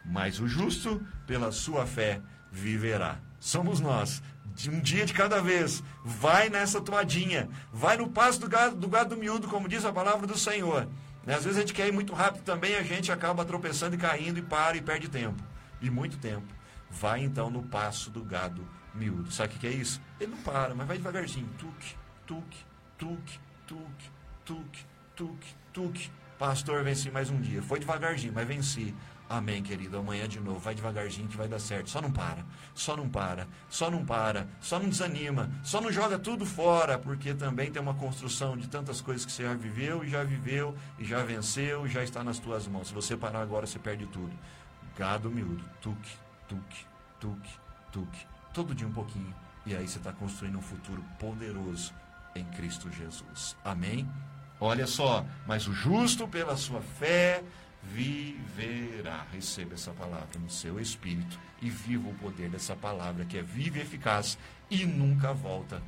Mas o justo, pela sua fé, viverá. Somos nós de um dia de cada vez. Vai nessa toadinha. Vai no passo do gado, do gado miúdo, como diz a palavra do Senhor. Né? Às vezes a gente quer ir muito rápido também, a gente acaba tropeçando e caindo e para e perde tempo. E muito tempo. Vai então no passo do gado miúdo. Sabe o que é isso? Ele não para, mas vai devagarzinho. Tuque, tuque, tuque, tuque, tuque, tuque, tuque. Pastor, venci mais um dia. Foi devagarzinho, mas venci. Amém, querido. Amanhã de novo. Vai devagarzinho que vai dar certo. Só não para. Só não para. Só não para. Só não desanima. Só não joga tudo fora, porque também tem uma construção de tantas coisas que você já viveu e já viveu e já venceu e já está nas tuas mãos. Se você parar agora, você perde tudo. Gado miúdo. Tuque, tuque, tuque, tuque. Todo dia um pouquinho. E aí você está construindo um futuro poderoso em Cristo Jesus. Amém? Olha só, mas o justo pela sua fé viverá. Receba essa palavra no seu espírito e viva o poder dessa palavra que é viva e eficaz e nunca volta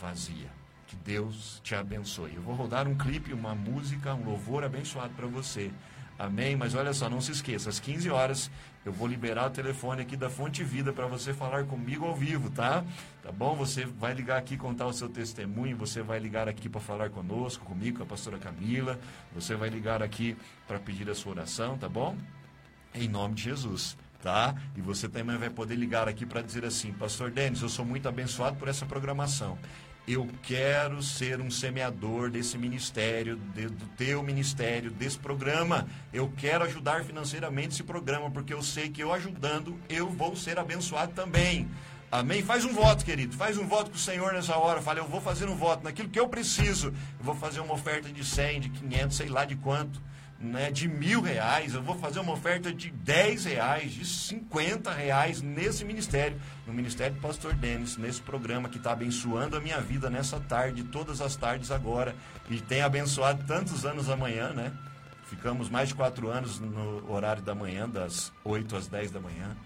vazia. Que Deus te abençoe. Eu vou rodar um clipe, uma música, um louvor abençoado para você. Amém? Mas olha só, não se esqueça, às 15 horas eu vou liberar o telefone aqui da Fonte Vida para você falar comigo ao vivo, tá? Tá bom? Você vai ligar aqui contar o seu testemunho, você vai ligar aqui para falar conosco, comigo, com a pastora Camila, você vai ligar aqui para pedir a sua oração, tá bom? Em nome de Jesus tá? E você também vai poder ligar aqui para dizer assim, Pastor Denis, eu sou muito abençoado por essa programação eu quero ser um semeador desse ministério, de, do teu ministério, desse programa. Eu quero ajudar financeiramente esse programa, porque eu sei que eu ajudando, eu vou ser abençoado também. Amém? Faz um voto, querido. Faz um voto com o Senhor nessa hora. Fala, eu vou fazer um voto naquilo que eu preciso. Eu vou fazer uma oferta de 100, de 500, sei lá de quanto. Né, de mil reais, eu vou fazer uma oferta de 10 reais, de 50 reais nesse ministério, no Ministério do Pastor Denis, nesse programa que está abençoando a minha vida nessa tarde, todas as tardes agora, e tem abençoado tantos anos amanhã, né? Ficamos mais de quatro anos no horário da manhã, das 8 às 10 da manhã.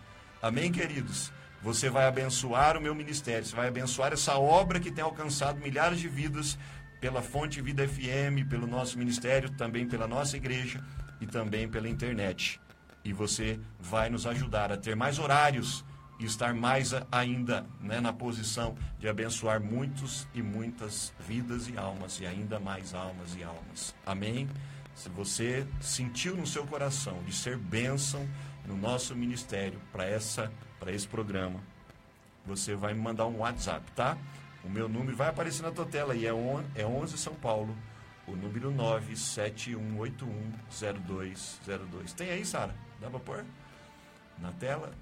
Amém, queridos? Você vai abençoar o meu ministério, você vai abençoar essa obra que tem alcançado milhares de vidas pela Fonte Vida FM, pelo nosso ministério, também pela nossa igreja e também pela internet. E você vai nos ajudar a ter mais horários e estar mais ainda né, na posição de abençoar muitos e muitas vidas e almas, e ainda mais almas e almas. Amém? Se você sentiu no seu coração de ser bênção no nosso ministério para essa para esse programa, você vai me mandar um WhatsApp, tá? O meu número vai aparecer na tua tela aí, é, on, é 11 São Paulo, o número 971810202. Tem aí, Sara? Dá para pôr? Na tela?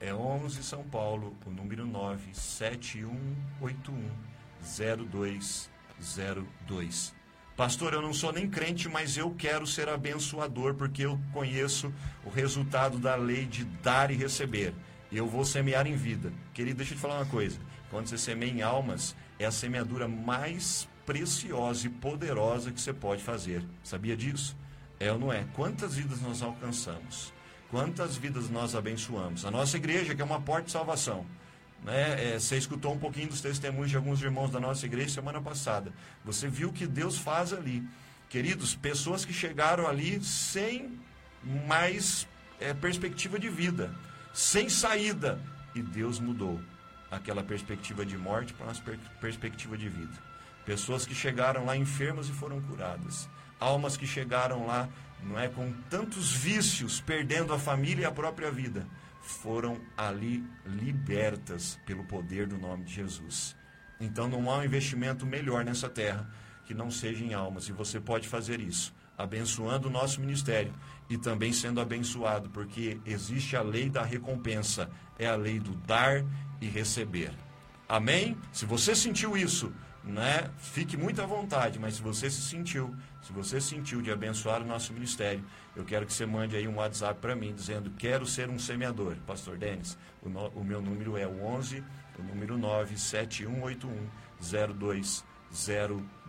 É 11 São Paulo, o número 971810202. Pastor, eu não sou nem crente, mas eu quero ser abençoador, porque eu conheço o resultado da lei de dar e receber eu vou semear em vida. Querido, deixa eu te falar uma coisa. Quando você semeia em almas, é a semeadura mais preciosa e poderosa que você pode fazer. Sabia disso? É ou não é? Quantas vidas nós alcançamos? Quantas vidas nós abençoamos? A nossa igreja, que é uma porta de salvação. Né? É, você escutou um pouquinho dos testemunhos de alguns irmãos da nossa igreja semana passada. Você viu o que Deus faz ali. Queridos, pessoas que chegaram ali sem mais é, perspectiva de vida sem saída. E Deus mudou aquela perspectiva de morte para uma per perspectiva de vida. Pessoas que chegaram lá enfermas e foram curadas. Almas que chegaram lá, não é, com tantos vícios, perdendo a família e a própria vida, foram ali libertas pelo poder do nome de Jesus. Então não há um investimento melhor nessa terra que não seja em almas, e você pode fazer isso abençoando o nosso ministério e também sendo abençoado, porque existe a lei da recompensa, é a lei do dar e receber. Amém? Se você sentiu isso, né? Fique muito à vontade, mas se você se sentiu, se você sentiu de abençoar o nosso ministério, eu quero que você mande aí um WhatsApp para mim dizendo: "Quero ser um semeador". Pastor Denis, o, no, o meu número é o 11, o número 9718102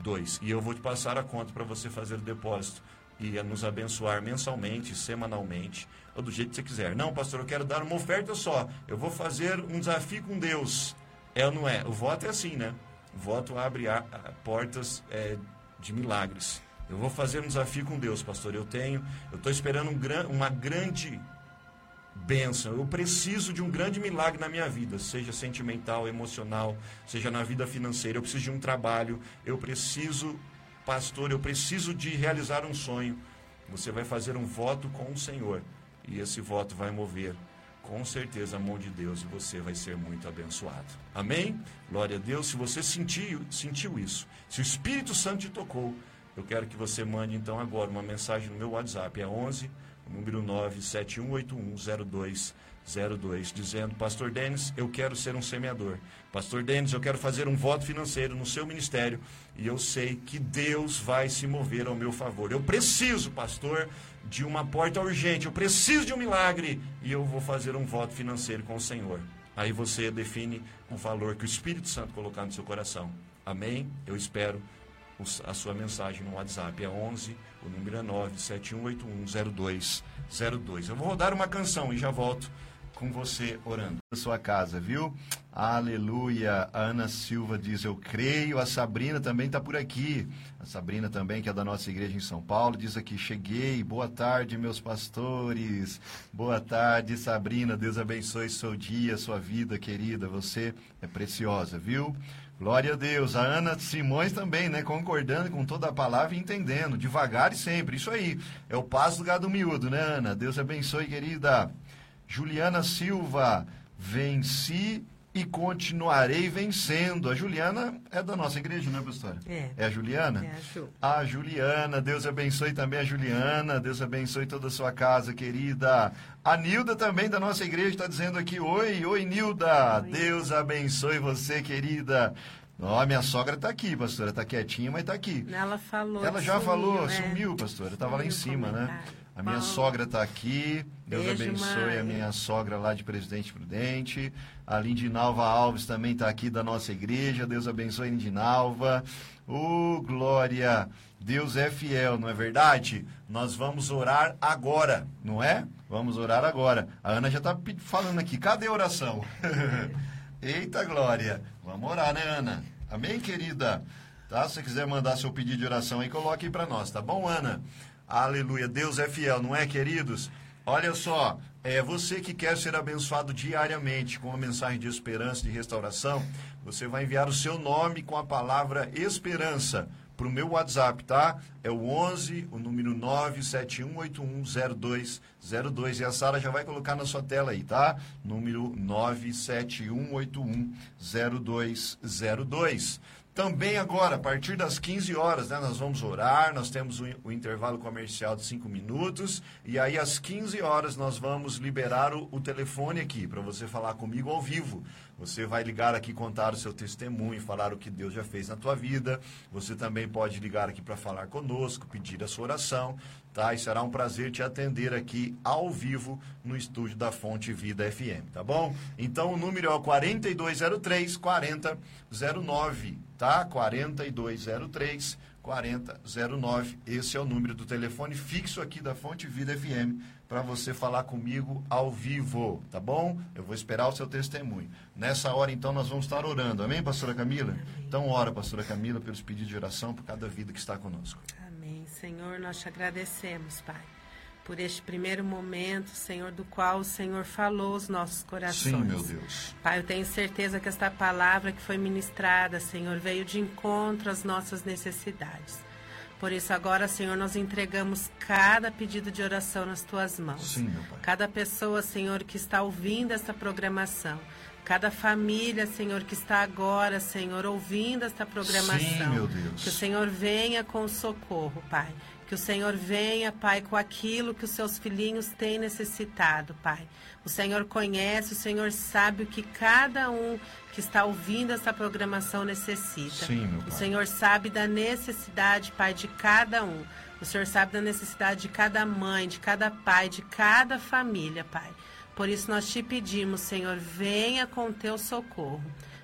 02. E eu vou te passar a conta para você fazer o depósito e nos abençoar mensalmente, semanalmente, ou do jeito que você quiser. Não, pastor, eu quero dar uma oferta só. Eu vou fazer um desafio com Deus. É ou não é? O voto é assim, né? O voto abre a, a, portas é, de milagres. Eu vou fazer um desafio com Deus, pastor. Eu tenho, eu estou esperando um, uma grande bênção. Eu preciso de um grande milagre na minha vida, seja sentimental, emocional, seja na vida financeira. Eu preciso de um trabalho. Eu preciso, pastor, eu preciso de realizar um sonho. Você vai fazer um voto com o Senhor e esse voto vai mover com certeza a mão de Deus e você vai ser muito abençoado. Amém? Glória a Deus. Se você sentiu, sentiu isso, se o Espírito Santo te tocou, eu quero que você mande então agora uma mensagem no meu WhatsApp, é 11 número 971810202, dizendo: Pastor Denis, eu quero ser um semeador. Pastor Denis, eu quero fazer um voto financeiro no seu ministério e eu sei que Deus vai se mover ao meu favor. Eu preciso, pastor, de uma porta urgente, eu preciso de um milagre e eu vou fazer um voto financeiro com o Senhor. Aí você define um valor que o Espírito Santo colocar no seu coração. Amém? Eu espero a sua mensagem no WhatsApp. É 11, o número é 971810202. Eu vou rodar uma canção e já volto com você orando. Na sua casa, viu? Aleluia. A Ana Silva diz: Eu creio. A Sabrina também está por aqui. A Sabrina também, que é da nossa igreja em São Paulo, diz aqui: Cheguei. Boa tarde, meus pastores. Boa tarde, Sabrina. Deus abençoe seu dia, sua vida, querida. Você é preciosa, viu? Glória a Deus. A Ana Simões também, né? Concordando com toda a palavra e entendendo, devagar e sempre. Isso aí. É o passo do gado miúdo, né, Ana? Deus abençoe, querida. Juliana Silva, venci e continuarei vencendo. A Juliana é da nossa igreja, né, pastora? É. É a Juliana? É a Ju. A Juliana, Deus abençoe também a Juliana, Deus abençoe toda a sua casa, querida. A Nilda também da nossa igreja está dizendo aqui, oi, oi Nilda, Oi. Deus abençoe você, querida. Ó, minha sogra está aqui, pastora, está quietinha, mas está aqui. Ela falou. Ela já sumiu, falou, é. sumiu, pastora, estava lá em Sumiu o cima, né? A minha Bom. sogra está aqui, Deus Beijo, abençoe a mãe. minha sogra lá de Presidente Prudente. A Lindinalva Alves também está aqui da nossa igreja, Deus abençoe a Lindinalva. Ô, glória, Deus é fiel, não é verdade? Nós vamos orar agora, não é? Vamos orar agora. A Ana já está falando aqui, cadê a oração? Eita glória! Vamos orar, né, Ana? Amém, querida? Tá? Se você quiser mandar seu pedido de oração aí, coloque aí para nós, tá bom, Ana? Aleluia. Deus é fiel, não é, queridos? Olha só, é você que quer ser abençoado diariamente com uma mensagem de esperança, de restauração, você vai enviar o seu nome com a palavra esperança para o meu WhatsApp, tá? É o 11, o número 971810202 e a Sara já vai colocar na sua tela aí, tá? Número 971810202. Também agora, a partir das 15 horas, né, nós vamos orar, nós temos o, intervalo comercial de 5 minutos, e aí às 15 horas nós vamos liberar o, o telefone aqui para você falar comigo ao vivo. Você vai ligar aqui, contar o seu testemunho, falar o que Deus já fez na tua vida. Você também pode ligar aqui para falar conosco, pedir a sua oração, tá? E será um prazer te atender aqui ao vivo no estúdio da Fonte Vida FM, tá bom? Então o número é o 4203 4009, tá? 4203 4009. Esse é o número do telefone fixo aqui da Fonte Vida FM para você falar comigo ao vivo, tá bom? Eu vou esperar o seu testemunho. Nessa hora, então, nós vamos estar orando. Amém, pastora Camila? Então, ora, pastora Camila, pelos pedidos de oração por cada vida que está conosco. Amém. Senhor, nós te agradecemos, Pai, por este primeiro momento, Senhor, do qual o Senhor falou aos nossos corações. Sim, meu Deus. Pai, eu tenho certeza que esta palavra que foi ministrada, Senhor, veio de encontro às nossas necessidades. Por isso, agora, Senhor, nós entregamos cada pedido de oração nas tuas mãos. Sim, meu Pai. Cada pessoa, Senhor, que está ouvindo esta programação. Cada família, Senhor, que está agora, Senhor, ouvindo esta programação. Sim, meu Deus. Que o Senhor venha com socorro, Pai. Que o Senhor venha, Pai, com aquilo que os seus filhinhos têm necessitado, Pai. O Senhor conhece, o Senhor sabe o que cada um que está ouvindo essa programação necessita. Sim, meu O Pai. Senhor sabe da necessidade, Pai, de cada um. O Senhor sabe da necessidade de cada mãe, de cada pai, de cada família, Pai. Por isso nós te pedimos, Senhor, venha com teu socorro.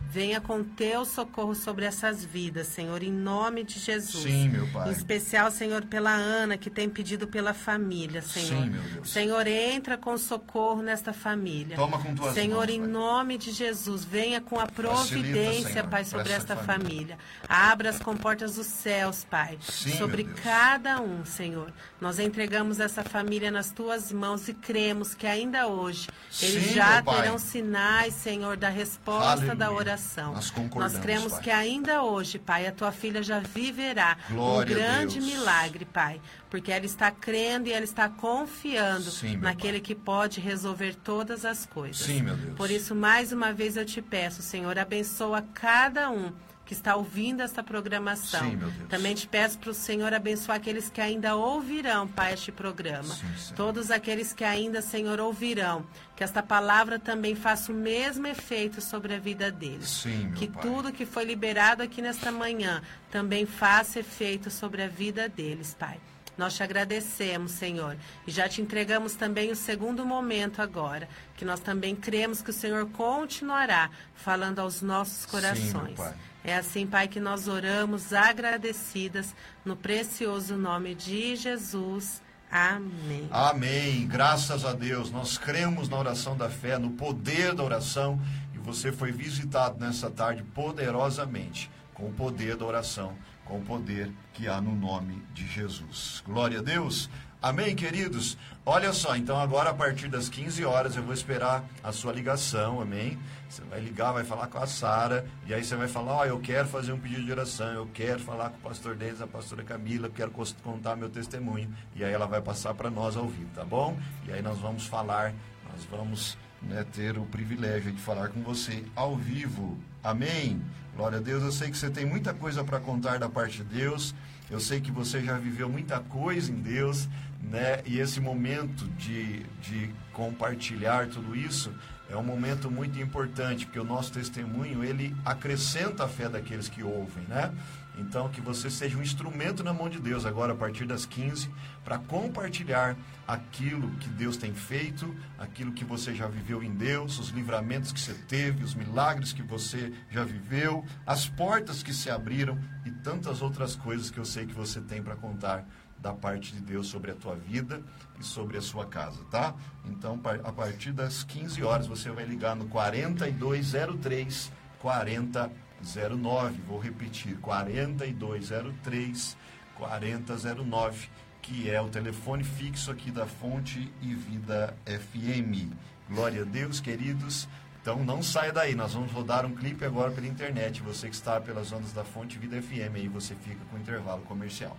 Venha com teu socorro sobre essas vidas, Senhor, em nome de Jesus. Sim, meu Pai. Em especial, Senhor, pela Ana, que tem pedido pela família, Senhor. Sim, meu Deus. Senhor, entra com socorro nesta família. Toma com tuas Senhor, mãos, em Pai. nome de Jesus, venha com a Facilita, providência, Senhor, Pai, sobre esta família. família. Abra as comportas dos céus, Pai, Sim, sobre meu Deus. cada um, Senhor. Nós entregamos essa família nas tuas mãos e cremos que ainda hoje eles Sim, já terão sinais, Senhor, da resposta da Aleluia. Oração. Nós concordamos, Nós cremos Pai. que ainda hoje, Pai, a tua filha já viverá Glória um grande milagre, Pai, porque ela está crendo e ela está confiando Sim, naquele Pai. que pode resolver todas as coisas. Sim, meu Deus. Por isso, mais uma vez eu te peço, Senhor, abençoa cada um que está ouvindo esta programação. Sim, meu Deus. Também te peço para o Senhor abençoar aqueles que ainda ouvirão, Pai, este programa. Sim. Todos aqueles que ainda, Senhor, ouvirão. Que esta palavra também faça o mesmo efeito sobre a vida deles. Sim, que Pai. tudo que foi liberado aqui nesta manhã também faça efeito sobre a vida deles, Pai. Nós te agradecemos, Senhor, e já te entregamos também o segundo momento agora, que nós também cremos que o Senhor continuará falando aos nossos corações. Pai. É assim, Pai, que nós oramos agradecidas no precioso nome de Jesus. Amém. Amém. Graças a Deus. Nós cremos na oração da fé, no poder da oração. E você foi visitado nessa tarde poderosamente com o poder da oração, com o poder que há no nome de Jesus. Glória a Deus. Amém, queridos? Olha só, então agora a partir das 15 horas eu vou esperar a sua ligação, amém? Você vai ligar, vai falar com a Sara, e aí você vai falar, ó, eu quero fazer um pedido de oração, eu quero falar com o pastor Denis, a pastora Camila, quero contar meu testemunho, e aí ela vai passar para nós ao vivo, tá bom? E aí nós vamos falar, nós vamos né, ter o privilégio de falar com você ao vivo. Amém? Glória a Deus. Eu sei que você tem muita coisa para contar da parte de Deus. Eu sei que você já viveu muita coisa em Deus, né? E esse momento de, de compartilhar tudo isso é um momento muito importante, porque o nosso testemunho, ele acrescenta a fé daqueles que ouvem, né? Então, que você seja um instrumento na mão de Deus agora, a partir das 15, para compartilhar aquilo que Deus tem feito, aquilo que você já viveu em Deus, os livramentos que você teve, os milagres que você já viveu, as portas que se abriram e tantas outras coisas que eu sei que você tem para contar da parte de Deus sobre a tua vida e sobre a sua casa, tá? Então, a partir das 15 horas, você vai ligar no 4203 4009. Vou repetir, 4203 4009, que é o telefone fixo aqui da Fonte e Vida FM. Glória a Deus, queridos. Então não saia daí, nós vamos rodar um clipe agora pela internet. Você que está pelas ondas da Fonte Vida FM, aí você fica com o intervalo comercial.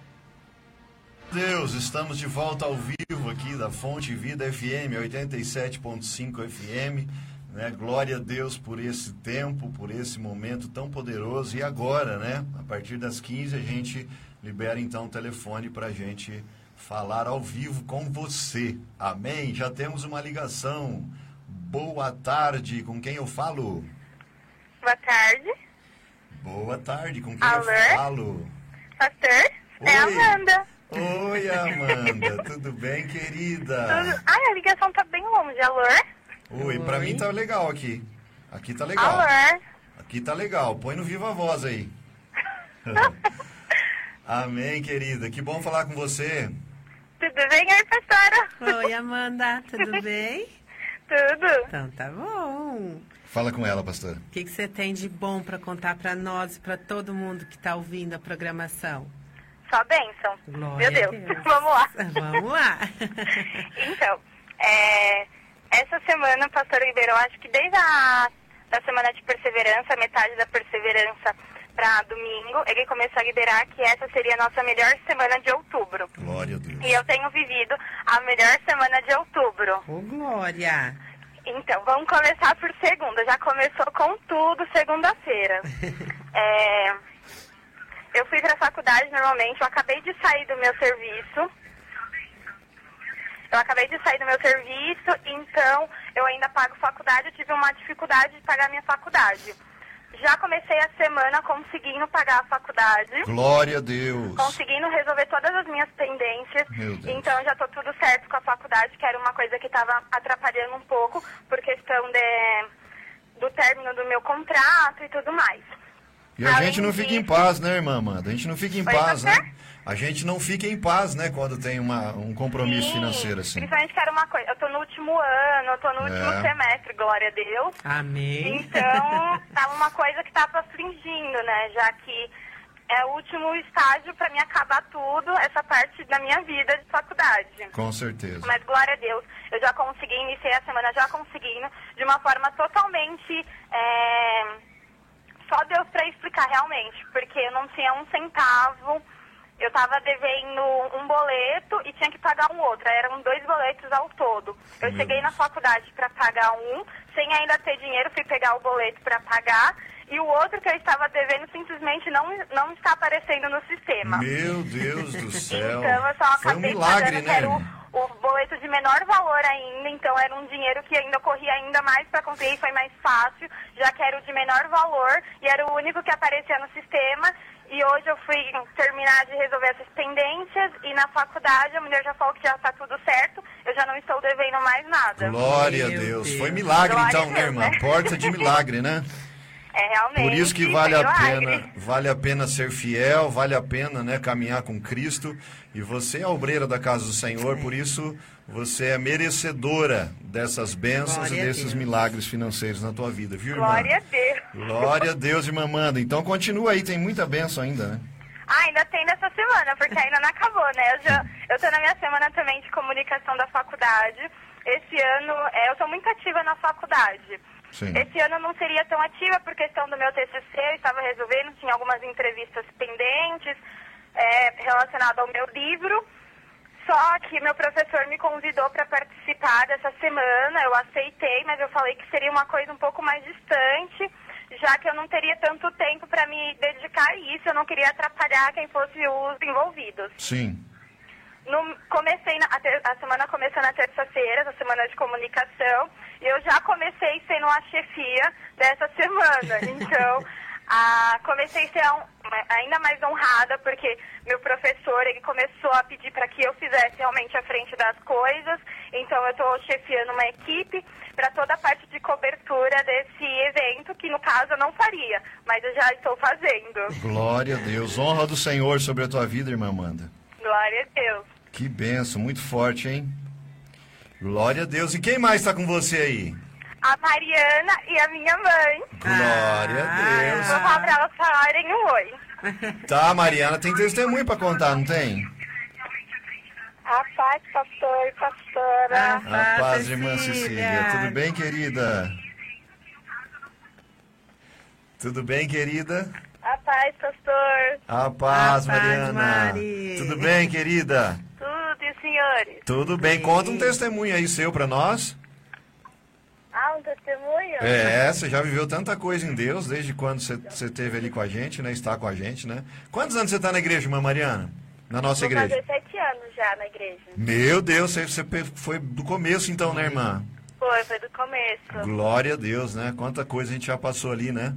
Deus, estamos de volta ao vivo aqui da Fonte Vida FM 87.5 FM. Né? Glória a Deus por esse tempo, por esse momento tão poderoso. E agora, né? A partir das 15 a gente libera então o telefone para a gente falar ao vivo com você. Amém? Já temos uma ligação. Boa tarde, com quem eu falo? Boa tarde. Boa tarde, com quem Alô? eu falo? Pastor? É a Oi. Amanda. Oi, Amanda, tudo bem, querida? Tudo... Ai, a ligação tá bem longe. Alô? Oi, pra Oi. mim tá legal aqui. Aqui tá legal. Alô? Aqui tá legal. Põe no Viva Voz aí. Amém, querida. Que bom falar com você. Tudo bem aí, pastora? Oi, Amanda, tudo bem? Tudo. Então tá bom. Fala com ela, pastor. O que, que você tem de bom para contar para nós e para todo mundo que está ouvindo a programação? Só bênção. Glória Meu Deus. Deus. Vamos lá. Vamos lá. Então, é, essa semana o pastor liberou, acho que desde a da semana de perseverança, metade da perseverança para domingo, ele começou a liberar que essa seria a nossa melhor semana de outubro. Glória a Deus. E eu tenho vivido a melhor semana de outubro. Ô, Glória. Então, vamos começar por segunda. Já começou com tudo segunda-feira. É, eu fui para a faculdade normalmente, eu acabei de sair do meu serviço. Eu acabei de sair do meu serviço, então eu ainda pago faculdade. Eu tive uma dificuldade de pagar minha faculdade. Já comecei a semana conseguindo pagar a faculdade Glória a Deus. conseguindo resolver todas as minhas pendências. Então já tô tudo certo com a faculdade, que era uma coisa que estava atrapalhando um pouco por questão de, do término do meu contrato e tudo mais. E a Além gente não fica em paz, né, irmã Amanda? A gente não fica em Oi, paz, né? A gente não fica em paz, né, quando tem uma, um compromisso Sim, financeiro assim. Principalmente que era uma coisa. Eu tô no último ano, eu tô no último É. semestre, glória a Deus. Amém. Então, tava uma coisa que tava afligindo, né? Já que é o último estágio para mim acabar tudo, essa parte da minha vida de faculdade. Com certeza. Mas glória a Deus, eu já consegui, iniciei a semana já conseguindo, de uma forma totalmente. é, Só Deus para explicar realmente, porque eu não tinha um centavo, eu estava devendo um boleto e tinha que pagar um outro, eram dois boletos ao todo. Eu Meu cheguei na Deus. faculdade para pagar um, sem ainda ter dinheiro, fui pegar o boleto para pagar. E o outro que eu estava devendo simplesmente não, não está aparecendo no sistema. Meu Deus do céu. Então eu só Foi um acabei milagre, pagando, que né? era o, irmã? o boleto de menor valor ainda, então era um dinheiro que ainda corria ainda mais para conseguir, e foi mais fácil, já que era o de menor valor e era o único que aparecia no sistema. E hoje eu fui terminar de resolver essas pendências e na faculdade a mulher já falou que já está tudo certo, eu já não estou devendo mais nada. Glória a Deus. Deus. Foi milagre Glória então, né, Deus, irmã? né? Porta de milagre, né? É realmente. Por isso que vale a pena, vale a pena ser fiel, vale a pena, né, caminhar com Cristo. E você é a obreira da casa do Senhor, por isso você é merecedora dessas bênçãos Glória e desses milagres financeiros na tua vida, viu, irmã? Glória a Deus. Glória a Deus, irmã Amanda. Então continua aí, tem muita bênção ainda, né? Ah, ainda tem nessa semana, porque ainda não acabou, né? Eu, já, eu tô na minha semana também de comunicação da faculdade. Esse ano, é, eu sou muito ativa na faculdade. Sim. Esse ano eu não seria tão ativa por questão do meu TCC, eu estava resolvendo, tinha algumas entrevistas pendentes é, relacionadas ao meu livro. Só que meu professor me convidou para participar dessa semana, eu aceitei, mas eu falei que seria uma coisa um pouco mais distante, já que eu não teria tanto tempo para me dedicar a isso, eu não queria atrapalhar quem fosse os envolvidos. Sim. No, comecei, na, a, ter, a, semana começou na terça-feira, na semana de comunicação, eu já comecei sendo a chefia dessa semana. Então, a, comecei a ser ainda mais honrada, porque meu professor, ele começou a pedir para que eu fizesse realmente a frente das coisas, então eu estou chefiando uma equipe para toda a parte de cobertura desse evento, que no caso eu não faria, mas eu já estou fazendo. Glória a Deus, honra do Senhor sobre a tua vida, irmã Amanda. Glória a Deus. Que benção, muito forte, hein? Glória a Deus. E quem mais está com você aí? A Mariana e a minha mãe. Glória a Deus. Vou falar para elas falarem um oi. Tá, Mariana, tem testemunho para contar, não tem? A paz, pastor e pastora. A paz, irmã Cecília. Tudo bem, querida? Tudo bem, querida? A paz, pastor. A paz, A paz, Mariana. Mari. Tudo bem, querida? Senhores? Tudo bem. Conta um testemunho aí seu para nós. Ah, um testemunho? É, você já viveu tanta coisa em Deus desde quando você, você esteve ali com a gente, né? Está com a gente, né? Quantos anos você está na igreja, irmã Mariana? Na nossa Vou igreja? fazer sete anos já na igreja. Meu Deus, você, você foi do começo então, né, irmã? Foi, foi do começo. Glória a Deus, né? Quanta coisa a gente já passou ali, né?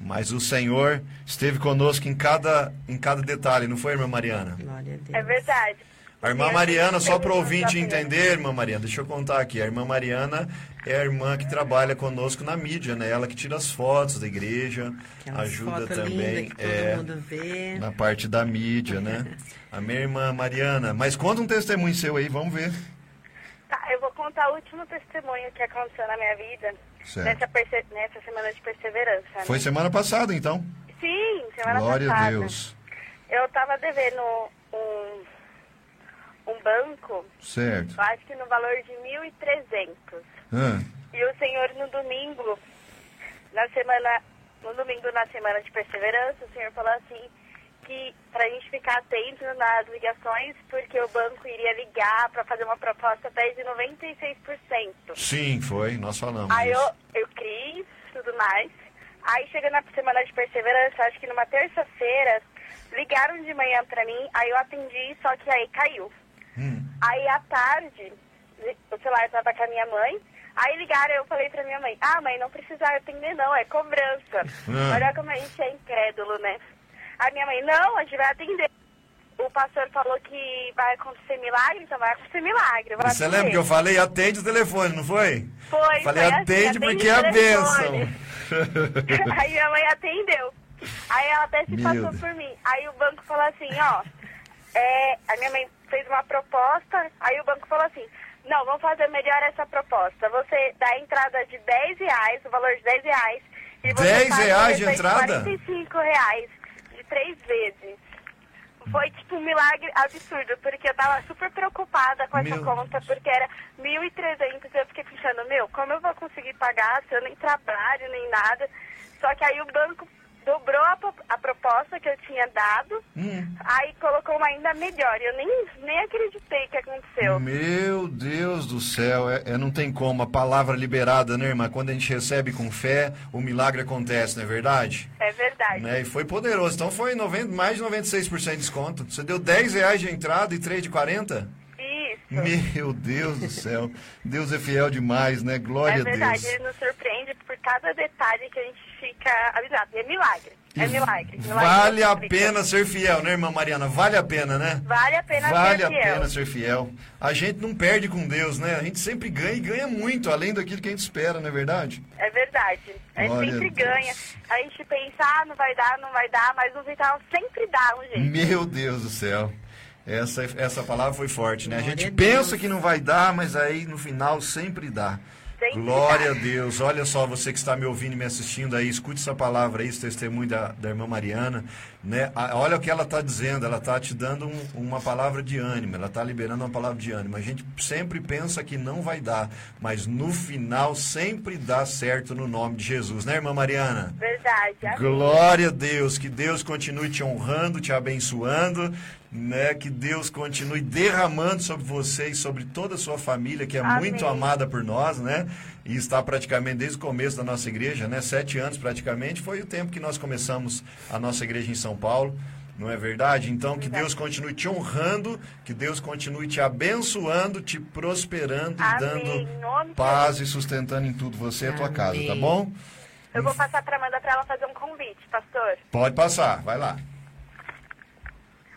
Mas o Senhor esteve conosco em cada, em cada detalhe, não foi, irmã Mariana? Glória a Deus. É verdade. A irmã Mariana, só sempre para o ouvinte entender, irmã Mariana, deixa eu contar aqui. A irmã Mariana é a irmã que trabalha conosco na mídia, né? Ela que tira as fotos da igreja, Aquelas ajuda também lindas que todo é, mundo vê. na parte da mídia, né? A minha irmã Mariana. Mas conta um testemunho seu aí, vamos ver. Tá, eu vou contar o último testemunho que aconteceu na minha vida. Certo. Nessa, nessa semana de perseverança. né? Foi semana passada, então. Sim, semana Glória passada. a Deus. Eu tava devendo um, um banco, Certo. eu acho que no valor de 1.300. Ah, E o senhor no domingo, na semana, no domingo na semana de perseverança, o senhor falou assim que pra gente ficar atento nas ligações, porque o banco iria ligar pra fazer uma proposta até de 96%. sim, foi. Nós falamos. Aí eu, isso. eu criei tudo mais. Aí chega na semana de perseverança, acho que numa terça-feira, ligaram de manhã pra mim, aí eu atendi, só que aí caiu. Hum. Aí à tarde, o celular estava com a minha mãe. Aí ligaram, eu falei pra minha mãe, ah, mãe, não precisa atender não, é cobrança. Ah. Olha como a gente é incrédulo, né? Aí minha mãe, não, a gente vai atender. O pastor falou que vai acontecer milagre, então vai acontecer milagre. vou Você atender. lembra que eu falei atende o telefone, não foi? Foi, Falei foi assim, atende porque é a bênção. Aí minha mãe atendeu. Aí ela até se Meu passou Deus. por mim. Aí o banco falou assim, ó, é, a minha mãe fez uma proposta, aí o banco falou assim, não, vamos fazer melhor essa proposta. Você dá a entrada de 10 reais, o valor de 10 reais. E você 10 paga reais de entrada? 45 reais de três vezes. Foi tipo um milagre absurdo, porque eu tava super preocupada com essa Meu conta, porque era 1.300 eu fiquei pensando, meu, como eu vou conseguir pagar se eu nem trabalho, nem nada? Só que aí o banco dobrou a, a proposta que eu tinha dado, Hum. aí colocou uma ainda melhor. Eu nem, nem acreditei que aconteceu. Meu Deus do céu, é, é- não tem como. A palavra liberada, né, irmã? Quando a gente recebe com fé, o milagre acontece, não é verdade? É verdade. Né? E foi poderoso. Então foi 90, mais de 96% de desconto. Você deu 10 reais de entrada e 3 de 40? Isso. Meu Deus do céu. Deus é fiel demais, né? Glória É a verdade, Deus. ele nos surpreende por cada detalhe que a gente fica avisado. E é milagre. É milagre. milagre Vale a pena ser fiel, né, irmã Mariana? Vale a pena, né? Vale a pena Vale ser a fiel. pena ser fiel. A gente não perde com Deus, né? A gente sempre ganha e ganha muito, além daquilo que a gente espera, não é verdade? É verdade. A gente Glória sempre a Deus. ganha. A gente pensa, ah, não vai dar, não vai dar, mas no final sempre dá um jeito. Meu Deus do céu. Essa, essa palavra foi forte, né? A gente a pensa que não vai dar, mas aí no final sempre dá. Glória dá. a Deus. Olha só, você que está me ouvindo e me assistindo aí, escute essa palavra aí, esse testemunho da, da irmã Mariana. Né? Olha o que ela está dizendo, ela está te dando um- uma palavra de ânimo, ela está liberando uma palavra de ânimo. A gente sempre pensa que não vai dar, mas no final sempre dá certo no nome de Jesus, né, irmã Mariana? Verdade. amém. Glória a Deus, que Deus continue te honrando, te abençoando, né? Que Deus continue derramando sobre você e sobre toda a sua família, que é Amém. muito amada por nós, né? E está praticamente desde o começo da nossa igreja, né? Sete anos praticamente, foi o tempo que nós começamos a nossa igreja em São Paulo. Não é verdade? Então, que Deus continue te honrando, que Deus continue te abençoando, te prosperando e Amém. Dando paz e sustentando em tudo você e a tua casa, tá bom? Eu vou passar pra Amanda pra ela fazer um convite, pastor. Pode passar, vai lá.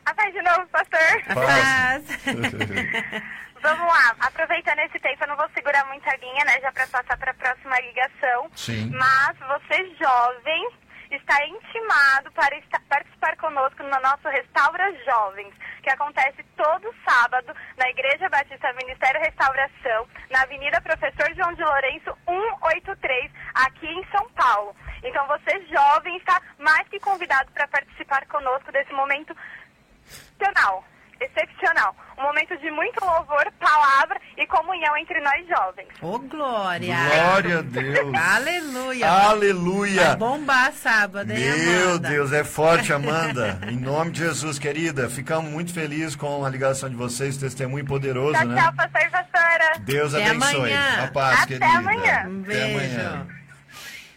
A paz de novo, pastor. Paz. Vamos lá, aproveitando esse tempo, eu não vou segurar muita linha, né, já para passar para a próxima ligação. Sim. Mas você, jovem, está intimado para esta- participar conosco no nosso Restaura Jovens, que acontece todo sábado na Igreja Batista Ministério Restauração, na Avenida Professor João de Lourenço, 183, aqui em São Paulo. Então você, jovem, está mais que convidado para participar conosco desse momento excepcional. Excepcional. Um momento de muito louvor, palavra e comunhão entre nós jovens. Ô, Glória. Glória a Deus. Aleluia. Aleluia. Vai bombar sábado, hein, Meu Amanda? Deus, é forte, Amanda. em nome de Jesus, querida. Ficamos muito felizes com a ligação de vocês, testemunho poderoso, Tchau, né? tchau, pastor e pastora. Deus Até abençoe. amanhã. A paz, Até querida. amanhã. Um Até beijo. amanhã.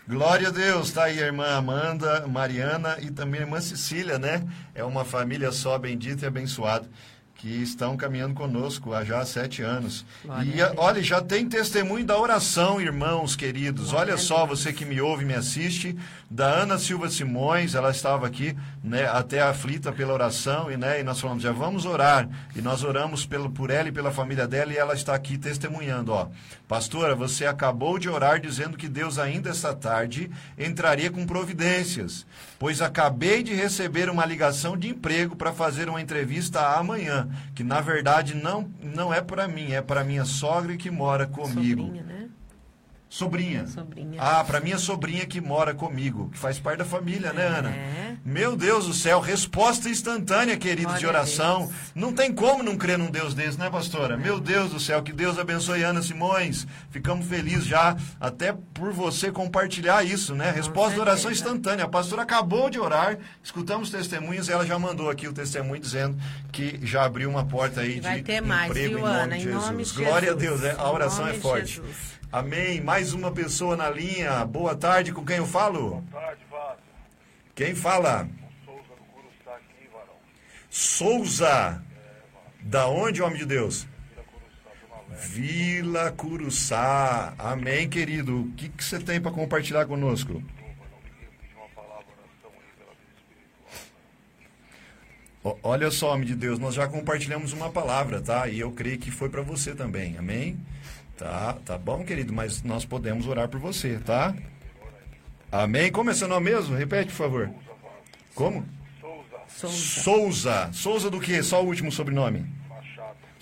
Glória a Deus, tá aí a irmã Amanda, Mariana e também a irmã Cecília, né? É uma família só bendita e abençoada que estão caminhando conosco há já sete anos. Glória e olha, já tem testemunho da oração, irmãos queridos. Glória olha só, você que me ouve e me assiste, da Ana Silva Simões, ela estava aqui, né, até aflita pela oração, e, né, e nós falamos, já vamos orar. E nós oramos pelo, por ela e pela família dela, e ela está aqui testemunhando, ó. Pastora, você acabou de orar dizendo que Deus ainda esta tarde entraria com providências, pois acabei de receber uma ligação de emprego para fazer uma entrevista amanhã, que na verdade não, não é para mim, é para minha sogra que mora comigo. Sobrinha, né? Sobrinha. Sobrinha. Ah, para minha sobrinha que mora comigo, que faz parte da família, né, Ana? É. Meu Deus do céu, resposta instantânea, queridos, de Glória a oração. Não tem como não crer num Deus desse, né, pastora? Meu Deus do céu, que Deus abençoe Ana Simões. Ficamos felizes já, até por você compartilhar isso, né? Resposta de oração instantânea. A pastora acabou de orar, escutamos testemunhos e ela já mandou aqui o testemunho dizendo que já abriu uma porta aí E de vai ter mais, emprego viu, em nome Ana? de Em Jesus. nome de Glória Jesus. a Deus, é- a oração é de forte. Jesus. Amém. Mais uma pessoa na linha. Boa tarde, com quem eu falo? tarde, Vado. Quem fala? Souza do Curuçá aqui, varão. Souza. Da onde, homem de Deus? Vila Curuçá. Amém, querido. O que, que você tem para compartilhar conosco? Ó, Olha só, homem de Deus, nós já compartilhamos uma palavra, tá? E eu creio que foi para você também. Amém? Tá, tá bom, querido, mas nós podemos orar por você, tá? Amém. Como é seu nome mesmo? Repete, por favor. Como? Souza Souza. Souza. Do quê? Só o último sobrenome.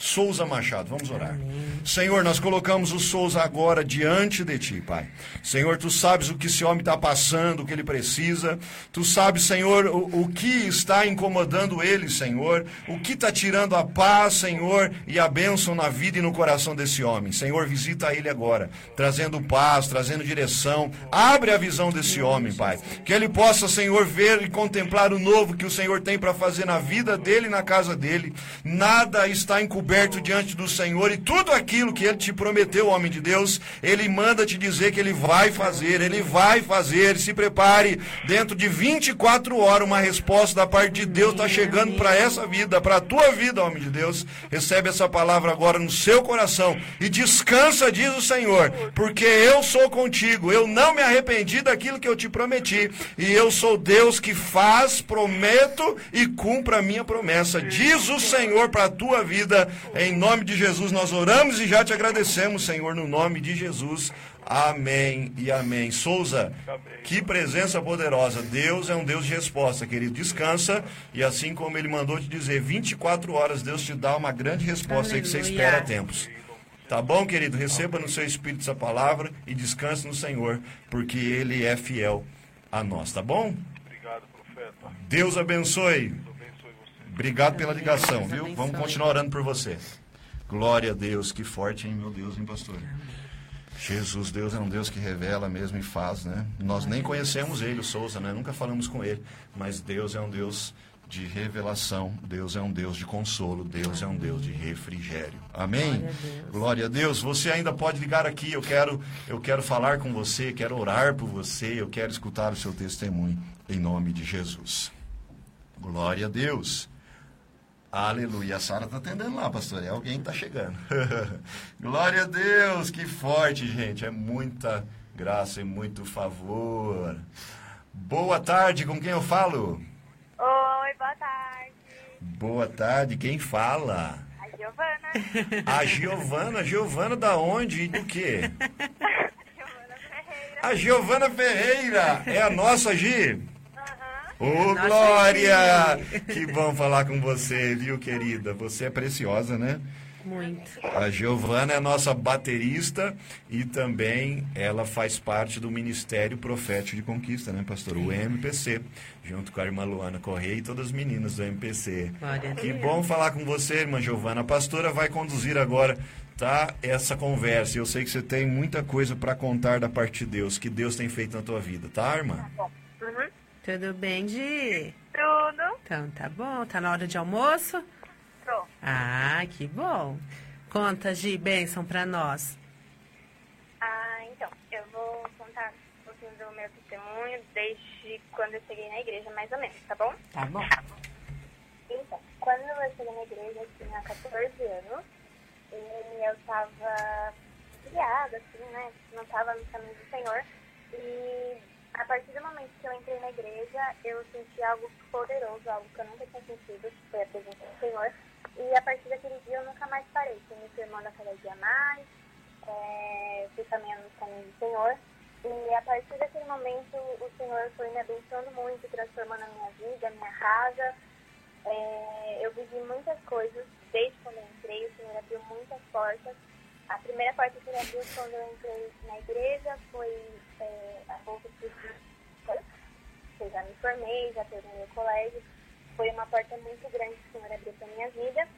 Souza Machado, vamos orar. Senhor, nós colocamos o Souza agora diante de ti, Pai. Senhor, tu sabes o que esse homem está passando, o que ele precisa. Tu sabes, Senhor, o, o que está incomodando ele, Senhor. O que está tirando a paz, Senhor, e a bênção na vida e no coração desse homem. Senhor, visita ele agora, trazendo paz, trazendo direção. Abre a visão desse homem, Pai. Que ele possa, Senhor, ver e contemplar o novo que o Senhor tem para fazer na vida dele e na casa dele. Nada está encoberto diante do Senhor e tudo aquilo que ele te prometeu, homem de Deus, ele manda te dizer que ele vai fazer, ele vai fazer. Se prepare, dentro de 24 horas, uma resposta da parte de Deus está chegando para essa vida, para a tua vida, homem de Deus. Recebe essa palavra agora no seu coração e descansa, diz o Senhor, porque eu sou contigo, eu não me arrependi daquilo que eu te prometi, e eu sou Deus que faz, prometo e cumpra a minha promessa. Diz o Senhor para a tua vida, em nome de Jesus nós oramos e já te agradecemos, Senhor, no nome de Jesus. Amém e amém. Souza, que presença poderosa. Deus é um Deus de resposta, querido. Descansa e assim como ele mandou te dizer, 24 horas Deus te dá uma grande resposta aí que você espera há tempos. Tá bom, querido? Receba no seu espírito essa palavra e descanse no Senhor, porque ele é fiel a nós, tá bom? Obrigado, profeta. Deus abençoe. Obrigado pela ligação, viu? Vamos continuar orando por você. Glória a Deus, que forte, hein, meu Deus, hein, pastor? Jesus, Deus é um Deus que revela mesmo e faz, né? Nós nem conhecemos ele, o Souza, né? Nunca falamos com ele, mas Deus é um Deus de revelação, Deus é um Deus de consolo, Deus é um Deus de refrigério. Amém? Glória a Deus. Glória a Deus. Você ainda pode ligar aqui, eu quero, eu quero falar com você, quero orar por você, eu quero escutar o seu testemunho em nome de Jesus. Glória a Deus. Aleluia. A Sara está atendendo lá, pastor. É alguém que está chegando. Glória a Deus. Que forte, gente. É muita graça e muito favor. Boa tarde. Com quem eu falo? Oi, boa tarde. Boa tarde. Quem fala? A Giovana. A Giovana. Giovana da onde e do quê? Giovana Ferreira. A Giovana Ferreira. É a nossa Gi. Ô, Nossa, Glória! Que bom falar com você, viu, querida? Você é preciosa, né? Muito. A Giovana é a nossa baterista e também ela faz parte do Ministério Profético de Conquista, né, pastor? O MPC, junto com a irmã Luana Correia e todas as meninas do MPC. Glória Que bom falar com você, irmã Giovana. A pastora vai conduzir agora, tá, essa conversa. Eu sei que você tem muita coisa para contar da parte de Deus, que Deus tem feito na tua vida, tá, irmã? Uhum. Tudo bem, Di? Tudo. Então, tá bom. Tá na hora de almoço? Tô. Ah, que bom. Conta, Gi, bênção pra nós. Ah, então, eu vou contar um pouquinho do meu testemunho desde quando eu cheguei na igreja, mais ou menos, tá bom? Tá bom. Então, quando eu cheguei na igreja, eu tinha 14 anos e eu tava criada, assim, né? Não tava no caminho do Senhor. E a partir do momento que eu entrei na igreja, eu senti algo poderoso, algo que eu nunca tinha sentido, que foi a presença do Senhor. E a partir daquele dia eu nunca mais parei. Fui me firmando a cada dia mais, é, fui caminhando no caminho do Senhor. E a partir daquele momento o Senhor foi me abençoando muito, transformando a minha vida, a minha casa. É, eu vivi muitas coisas desde quando eu entrei, o Senhor abriu muitas portas. A primeira porta que ele abriu quando eu entrei na igreja foi é, a bolsa de. Eu já me formei, já terminei o colégio. Foi uma porta muito grande que o Senhor abriu para minha vida.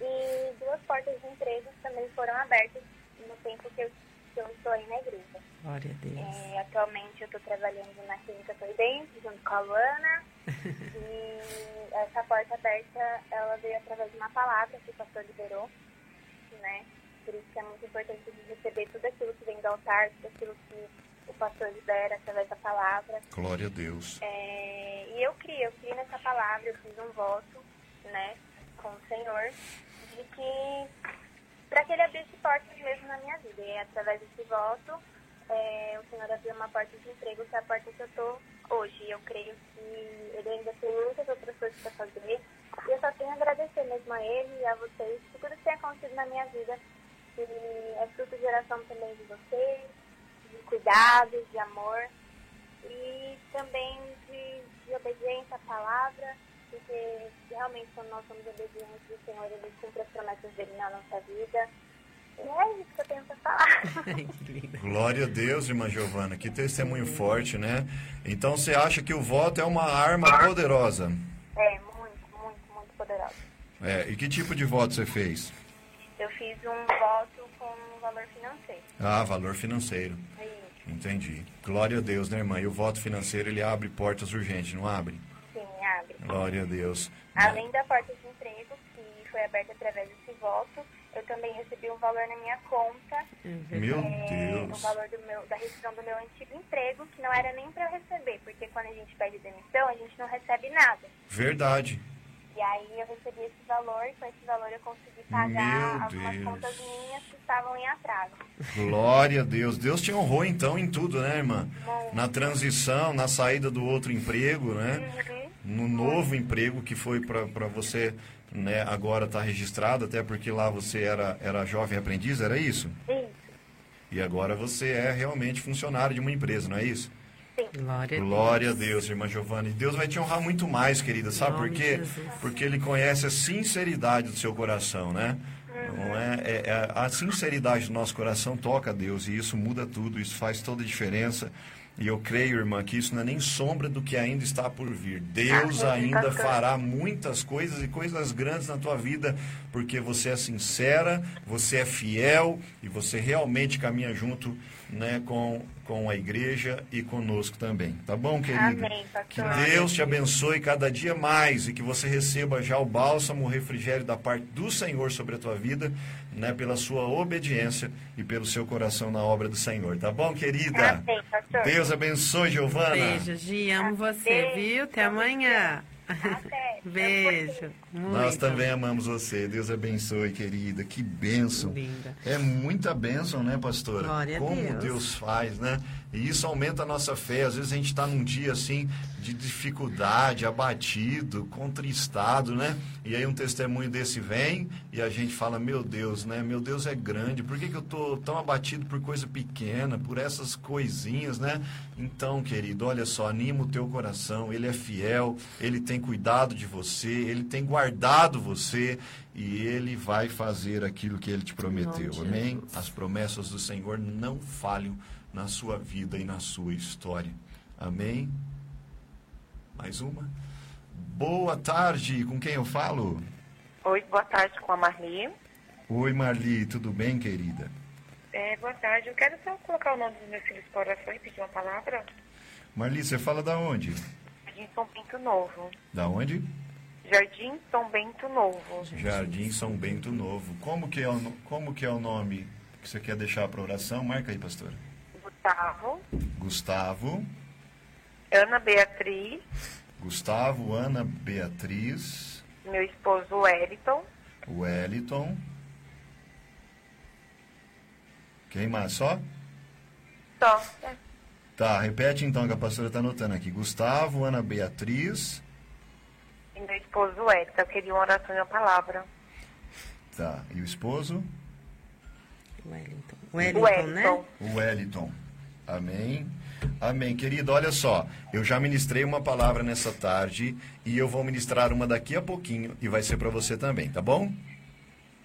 E duas portas de emprego também foram abertas no tempo que eu, que eu estou aí na igreja. Glória a Deus. É, atualmente eu estou trabalhando na clínica Sorridente, junto com a Luana. e essa porta aberta, ela veio através de uma palavra que o pastor liberou, né? Por isso que é muito importante a gente receber tudo aquilo que vem do altar, tudo aquilo que o pastor libera através da palavra. Glória a Deus. É, e eu criei, eu criei nessa palavra, eu fiz um voto, né, com o Senhor, de que para que ele abrisse portas mesmo na minha vida. E através desse voto, é, o Senhor abriu uma porta de emprego, que é a porta que eu tô hoje. E eu creio que ele ainda tem muitas outras coisas para fazer. E eu só tenho a agradecer mesmo a ele e a vocês por tudo que tem acontecido na minha vida. E é fruto de oração também de vocês, de cuidados, de amor e também de, de obediência à palavra, porque realmente quando nós somos obedientes ao Senhor, Ele cumpre as promessas dele na nossa vida. E é isso que eu tenho para falar. Ai, que lindo. Glória a Deus, irmã Giovana. Que testemunho forte, né? Então você acha que o voto é uma arma poderosa? É, muito, muito, muito poderoso. É, e que tipo de voto você fez? Eu fiz um voto com valor financeiro. Ah, valor financeiro. Isso. Entendi. Glória a Deus, né, irmã? E o voto financeiro, ele abre portas urgentes, não abre? Sim, abre. Glória a Deus. Além da porta de emprego, que foi aberta através desse voto, eu também recebi um valor na minha conta Meu é, o Deus. valor do meu, da rescisão do meu antigo emprego, que não era nem para eu receber, porque quando a gente pede demissão, a gente não recebe nada. Verdade. E aí eu recebi esse valor, e com esse valor eu consegui Meu pagar algumas Deus. contas minhas que estavam em atraso. Glória a Deus. Deus te honrou então em tudo, né, irmã? Na transição, na saída do outro emprego, né? Uhum. No novo emprego que foi para você, né, agora está registrado, até porque lá você era, era jovem aprendiz, era isso? Isso, E agora você é realmente funcionário de uma empresa, não é isso? Glória a Deus. Glória a Deus, irmã Giovanni. Deus vai te honrar muito mais, querida. Sabe por quê? Porque Ele conhece a sinceridade do seu coração, né? Não é, é- é- a sinceridade do nosso coração toca a Deus e isso muda tudo, isso faz toda a diferença. E eu creio, irmã, que isso não é nem sombra do que ainda está por vir. Deus ainda fará muitas coisas e coisas grandes na tua vida, porque você é sincera, você é fiel e você realmente caminha junto né, com, com a igreja e conosco também. Tá bom, querida? Amém. Que Deus te abençoe cada dia mais e que você receba já o bálsamo, o refrigério da parte do Senhor sobre a tua vida, né, pela sua obediência e pelo seu coração na obra do Senhor. Tá bom, querida? Amém, pastor. Deus abençoe, Giovana. Beijo, Gi, amo você, Beijo, viu? Até amanhã. Até. Beijo. Muito. Nós também amamos você. Deus abençoe, querida. Que bênção. Linda. É muita bênção, né, pastora? Glória a Como Deus. Deus faz, né? E isso aumenta a nossa fé. Às vezes a gente está num dia assim de dificuldade, abatido, contristado, né? E aí um testemunho desse vem e a gente fala: Meu Deus, né? Meu Deus é grande. Por que, que eu tô tão abatido por coisa pequena, por essas coisinhas, né? Então, querido, olha só, anima o teu coração. Ele é fiel, ele tem cuidado de você, ele tem guardado você e ele vai fazer aquilo que ele te prometeu. Amém? As promessas do Senhor não falham na sua vida e na sua história. Amém? Mais uma? Boa tarde, com quem eu falo? Oi, boa tarde com a Marli. Oi, Marli, tudo bem, querida? É, boa tarde. Eu quero só colocar o nome dos meus filhos para oração e pedir uma palavra. Marli, você fala da onde? Jardim São Bento Novo. Da onde? Jardim São Bento Novo. Jardim São Bento Novo. Como que é o, como que é o nome que você quer deixar para oração? Marca aí, pastora. Gustavo, Gustavo, Ana Beatriz, Gustavo, Ana Beatriz, meu esposo Wellington, Wellington. Quem mais? Só? só. É, Tá, repete então que a pastora está anotando aqui. Gustavo, Ana Beatriz. E meu esposo Wellington. Eu queria uma oração e uma palavra. Tá, e o esposo? Wellington. Wellington, né? Wellington. O Wellington. Amém. Amém. Querido, olha só. Eu já ministrei uma palavra nessa tarde e eu vou ministrar uma daqui a pouquinho e vai ser para você também, tá bom?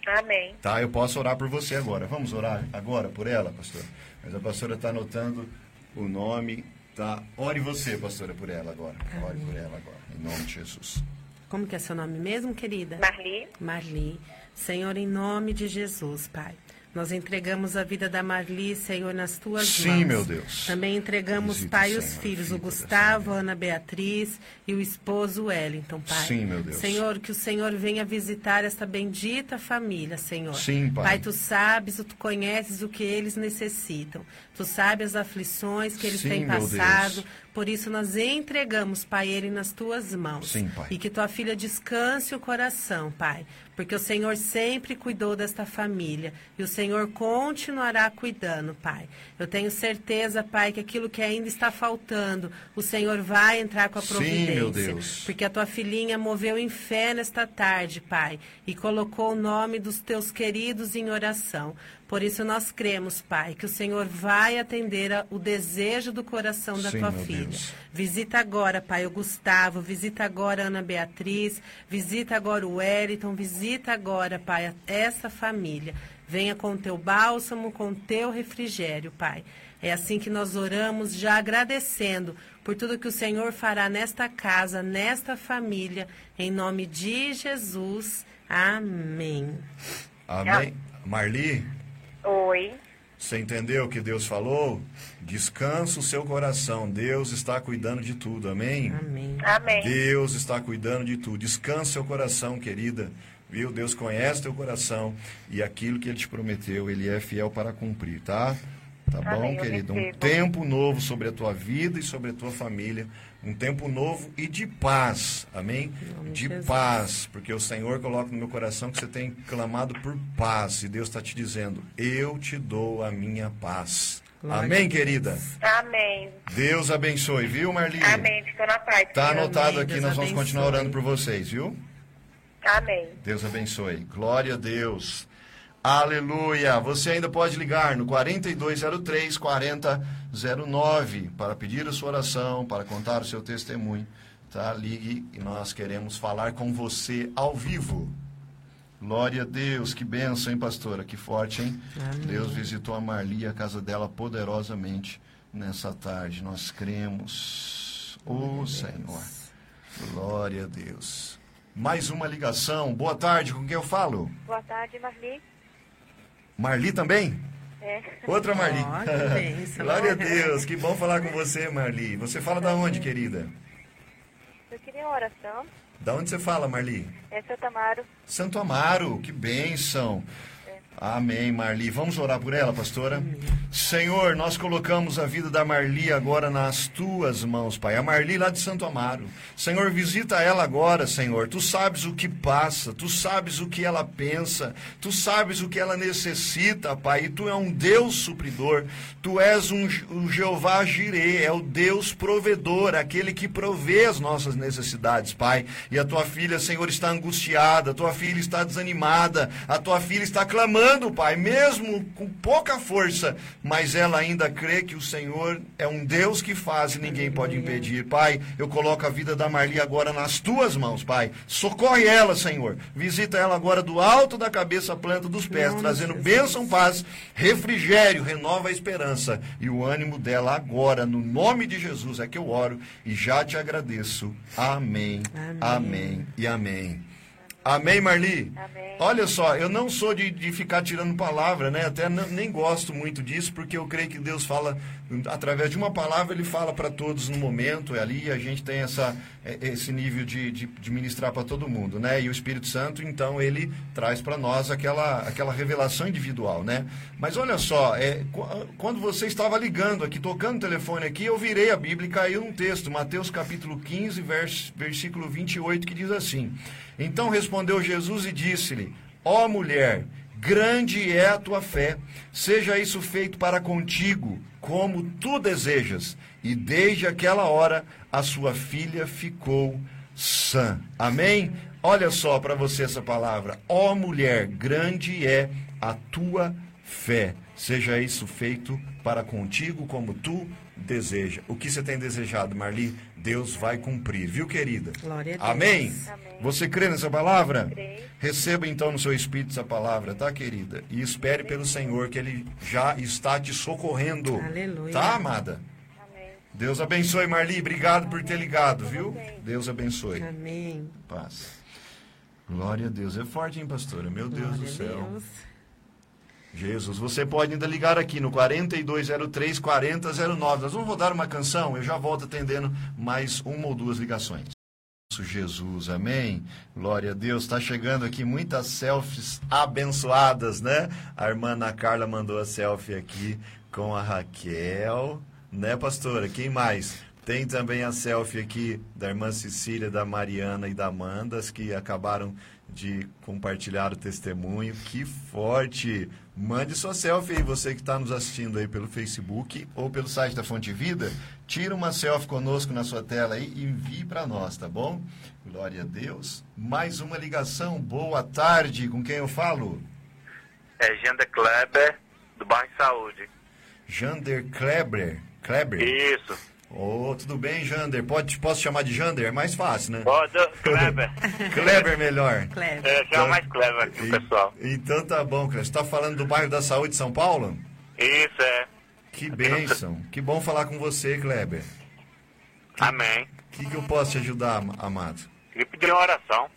Amém. Tá, eu posso orar por você agora. Vamos orar agora por ela, pastor? Mas a pastora está anotando o nome, tá? Ore você, pastora, por ela agora. Ore por ela agora, em nome de Jesus. Como que é seu nome mesmo, querida? Marli, Marli. Senhor, em nome de Jesus, Pai. Nós entregamos a vida da Marli, Senhor, nas tuas Sim, mãos. meu Deus. Também entregamos, Visita, Pai, os Senhor, a filhos, o Gustavo, a Ana Beatriz e o esposo Wellington, Pai. Sim, meu Deus. Senhor, que o Senhor venha visitar esta bendita família, Senhor. Sim, Pai. Pai, tu sabes, tu conheces o que eles necessitam. Tu sabes as aflições que eles Sim, têm meu passado. Deus. Por isso nós entregamos, Pai, ele nas tuas mãos. Sim, Pai. E que tua filha descanse o coração, Pai. Porque o Senhor sempre cuidou desta família. E o Senhor continuará cuidando, Pai. Eu tenho certeza, Pai, que aquilo que ainda está faltando, o Senhor vai entrar com a Sim, providência. meu Deus. Porque a tua filhinha moveu em fé nesta tarde, Pai. E colocou o nome dos teus queridos em oração. Por isso nós cremos, Pai, que o Senhor vai atender a- o desejo do coração da Sim, tua filha. Deus. Visita agora, Pai, o Gustavo, visita agora a Ana Beatriz, visita agora o Wellington, visita agora, Pai, essa família. Venha com o teu bálsamo, com o teu refrigério, Pai. É assim que nós oramos, já agradecendo por tudo que o Senhor fará nesta casa, nesta família, em nome de Jesus. Amém. Amém. Marli, oi. você entendeu o que Deus falou? Descansa o seu coração. Deus está cuidando de tudo. Amém? Amém. Amém. Deus está cuidando de tudo. Descansa seu coração, querida. Viu? Deus conhece teu coração e aquilo que ele te prometeu, ele é fiel para cumprir, tá? Tá bom, Amém, eu querido? Um tempo novo sobre a tua vida e sobre a tua família. Um tempo novo e de paz. Amém? de De Jesus. paz. Porque o Senhor coloca no meu coração que você tem clamado por paz. E Deus está te dizendo: Eu te dou a minha paz. Glória Amém, querida? Amém. Deus abençoe, viu, Marli? Amém. Fico na paz. Tá Senhor. anotado Amém. aqui, Deus nós vamos continuar abençoe. orando por vocês, viu? Amém. Deus abençoe. Glória a Deus. Aleluia. Você ainda pode ligar no 4203 4009 para pedir a sua oração, para contar o seu testemunho. Tá? Ligue e nós queremos falar com você ao vivo. Glória a Deus, que bênção, hein, pastora? Que forte, hein? Amém. Deus visitou a Marli, a casa dela poderosamente. nessa tarde. Nós cremos. Ô Senhor. Glória a Deus. Mais uma ligação. Boa tarde, com quem eu falo? Boa tarde, Marli. Marli também? É. Outra Marli. Que bênção. Glória a Deus, que bom falar com você, Marli. Você fala da onde, querida? Eu queria uma oração. Da onde você fala, Marli? É Santo Amaro. Santo Amaro, que bênção. Amém, Marli. Vamos orar por ela, pastora? Senhor, nós colocamos a vida da Marli agora nas tuas mãos, Pai. A Marli lá de Santo Amaro. Senhor, visita ela agora, Senhor. Tu sabes o que passa, tu sabes o que ela pensa, tu sabes o que ela necessita, Pai. E tu é um Deus supridor. Tu és um, um Jeová Jireh, é o Deus provedor, aquele que provê as nossas necessidades, Pai. E a tua filha, Senhor, está angustiada, a tua filha está desanimada, a tua filha está clamando, Pai, mesmo com pouca força, mas ela ainda crê que o Senhor é um Deus que faz e ninguém pode impedir. Pai, eu coloco a vida da Marli agora nas tuas mãos, Pai. Socorre ela, Senhor. Visita ela agora do alto da cabeça planta dos pés, trazendo bênção, paz, refrigério, renova a esperança e o ânimo dela agora, no nome de Jesus é que eu oro e já te agradeço. Amém, amém, Amém. e amém. Amém, Marli? Amém. Olha só, eu não sou de, de ficar tirando palavra, né? Até nem gosto muito disso, porque eu creio que Deus fala, através de uma palavra, Ele fala para todos no momento, é ali, e a gente tem essa, é, esse nível de, de, de ministrar para todo mundo, né? E o Espírito Santo, então, ele traz para nós aquela, aquela revelação individual, né? Mas olha só, é, qu- quando você estava ligando aqui, tocando o telefone aqui, eu virei a Bíblia e caiu um texto, Mateus capítulo 15, vers, versículo 28, que diz assim: Então respondeu Jesus e disse-lhe: Ó mulher, grande é a tua fé, seja isso feito para contigo, como tu desejas. E desde aquela hora a sua filha ficou sã. Amém? Olha só para você essa palavra. Ó mulher, grande é a tua fé. Seja isso feito para contigo como tu deseja. O que você tem desejado, Marli? Deus vai cumprir, viu, querida? Glória a Deus. Amém? Amém. Você crê nessa palavra? Creio. Receba então no seu espírito essa palavra, tá, querida? E espere pelo Senhor que Ele já está te socorrendo. Aleluia. Tá, amada? Amém. Deus abençoe, Marli. Obrigado por ter ligado, viu? Amém. Deus abençoe. Amém. Paz. Glória a Deus. É forte, hein, pastora? Meu Deus Glória do a céu. Deus. Jesus, você pode ainda ligar aqui no 4203 4009. Nós vamos rodar uma canção, eu já volto atendendo mais uma ou duas ligações. Jesus, amém? Glória a Deus. Está chegando aqui muitas selfies abençoadas, né? A irmã Ana Carla mandou a selfie aqui com a Raquel, né, pastora? Quem mais? Tem também a selfie aqui da irmã Cecília, da Mariana e da Amanda, as que acabaram de compartilhar o testemunho. Que forte! Mande sua selfie aí, você que está nos assistindo aí pelo Facebook ou pelo site da Fonte Vida. Tira uma selfie conosco na sua tela aí e envie para nós, tá bom? Glória a Deus. Mais uma ligação. Boa tarde. Com quem eu falo? É Genda Kleber, do bairro Saúde. Jander Kleber. Kleber? Isso. Ô, tudo bem, Jander? Pode, posso chamar de Jander? É mais fácil, né? Pode, Kleber. Kleber melhor. Cleber. É, chama mais Kleber aqui, o pessoal. E- Então tá bom, Kleber. Você está falando do bairro da Saúde, São Paulo? Isso, é. Que bênção. Que bom falar com você, Kleber. Amém. O que, que eu posso te ajudar, am- amado? Queria pedir uma oração.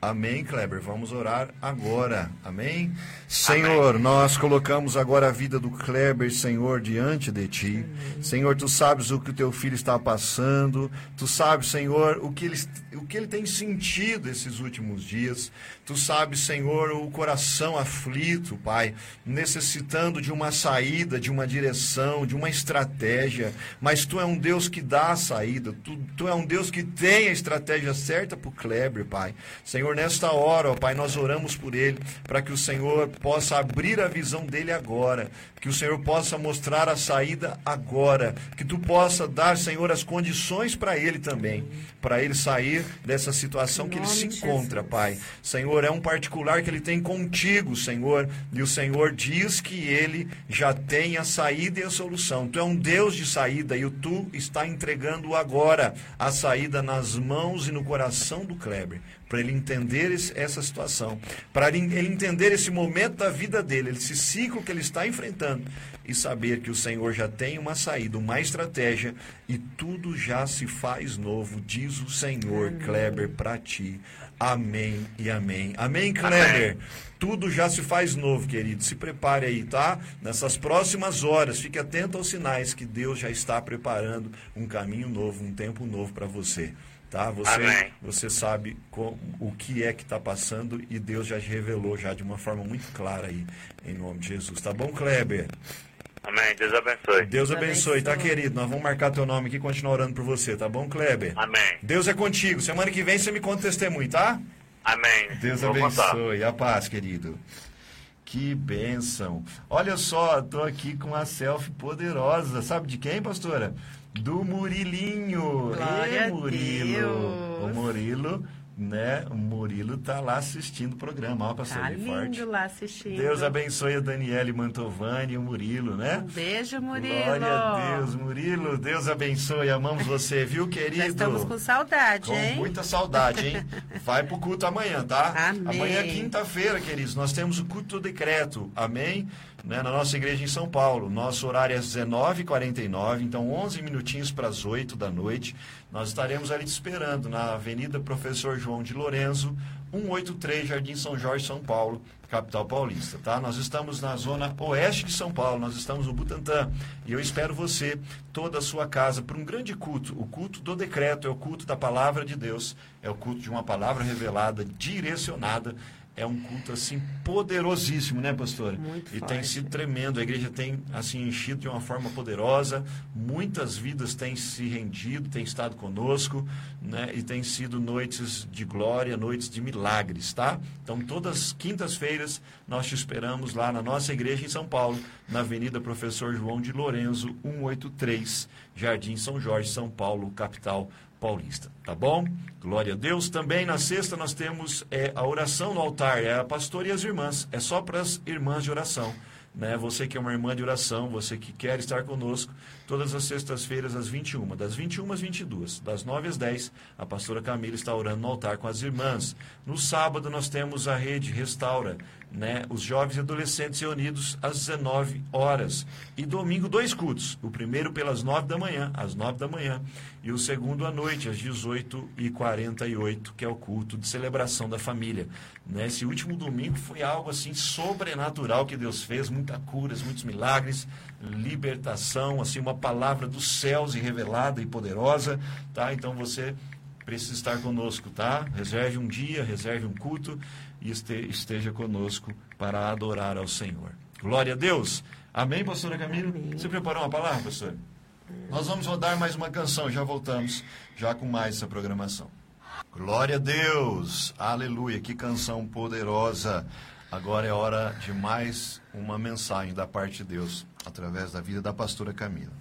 Amém, Kleber. Vamos orar agora. Amém? Senhor, nós colocamos agora a vida do Kleber, Senhor, diante de ti. Senhor, tu sabes o que o teu filho está passando. Tu sabes, Senhor, o que ele, o que ele tem sentido esses últimos dias. Tu sabes, Senhor, o coração aflito, Pai, necessitando de uma saída, de uma direção, de uma estratégia. Mas tu é um Deus que dá a saída. Tu, tu é um Deus que tem a estratégia certa para o Kleber, Pai. Senhor, nesta hora, ó Pai, nós oramos por ele, para que o Senhor possa abrir a visão dele agora, que o Senhor possa mostrar a saída agora, que tu possa dar, Senhor, as condições para ele também, para ele sair dessa situação que ele se encontra. Pai. Senhor, é um particular que ele tem contigo, Senhor, e o Senhor diz que ele já tem a saída e a solução. Tu é um Deus de saída e o tu está entregando agora a saída nas mãos e no coração do Kleber. Para ele entender esse, essa situação, para ele, ele entender esse momento da vida dele, esse ciclo que ele está enfrentando e saber que o Senhor já tem uma saída, uma estratégia e tudo já se faz novo, diz o Senhor, amém. Kleber, para ti. Amém e amém. Amém, Kleber. Amém. Tudo já se faz novo, querido. Se prepare aí, tá? Nessas próximas horas, fique atento aos sinais que Deus já está preparando um caminho novo, um tempo novo para você tá? Você, você sabe com, o que é que está passando e Deus já te revelou já de uma forma muito clara aí, em nome de Jesus. Tá bom, Kleber? Amém. Deus abençoe. Deus abençoe, tá, querido? Nós vamos marcar teu nome aqui e continuar orando por você, tá bom, Kleber? Amém. Deus é contigo. Semana que vem você me conta testemunho, tá? Amém. Deus Vou abençoe. Contar. A paz, querido. Que bênção. Olha só, tô aqui com uma selfie poderosa. Sabe de quem, pastora? Do Murilinho. Glória Ei, Murilo. O Murilo, né? O Murilo tá lá assistindo o programa. Ó, pastor tá lindo forte. lá assistindo. Deus abençoe a Daniele Mantovani e o Murilo, né? Um beijo, Murilo. Glória a Deus, Murilo. Deus abençoe. Amamos você, viu, querido? Já estamos com saudade, com hein? Com muita saudade, hein? Vai pro culto amanhã, tá? Amém. Amanhã é quinta-feira, queridos. Nós temos o culto do decreto. Amém? Né, na nossa igreja em São Paulo. Nosso horário é 19h49, então 11 minutinhos para as 8 da noite. Nós estaremos ali te esperando na Avenida Professor João de Lorenzo, 183, Jardim São Jorge, São Paulo, capital paulista, tá? Nós estamos na zona oeste de São Paulo, nós estamos no Butantã, e eu espero você, toda a sua casa, para um grande culto. O culto do decreto é o culto da palavra de Deus, é o culto de uma palavra revelada, direcionada é um culto assim poderosíssimo, né, pastor? Muito e forte. tem sido tremendo. A igreja tem assim enchido de uma forma poderosa. Muitas vidas têm se rendido, têm estado conosco, né? E tem sido noites de glória, noites de milagres, tá? Então, todas as quintas-feiras nós te esperamos lá na nossa igreja em São Paulo, na Avenida Professor João de Lorenzo, 183, Jardim São Jorge, São Paulo, capital Paulista, tá bom? Glória a Deus. Também na sexta nós temos é, a oração no altar, é a pastora e as irmãs, é só para as irmãs de oração. Né? Você que é uma irmã de oração, você que quer estar conosco, todas as sextas-feiras às 21, das 21 às 22, das 9 às 10, a pastora Camila está orando no altar com as irmãs. No sábado nós temos a rede Restaura, né, os jovens e adolescentes reunidos às 19 horas. E domingo, dois cultos. O primeiro pelas 9 da manhã, às 9 da manhã. E o segundo à noite, às 18h48, que é o culto de celebração da família. Né? Esse último domingo foi algo assim sobrenatural que Deus fez, muitas curas, muitos milagres, libertação, assim, uma palavra dos céus e revelada e poderosa. Tá? Então você precisa estar conosco, tá? Reserve um dia, reserve um culto e esteja conosco para adorar ao Senhor. Glória a Deus. Amém, pastora Camila? Amém. Você preparou uma palavra, pastor? Nós vamos rodar mais uma canção, já voltamos, já com mais essa programação. Glória a Deus, aleluia, que canção poderosa. Agora é hora de mais uma mensagem da parte de Deus, através da vida da pastora Camila.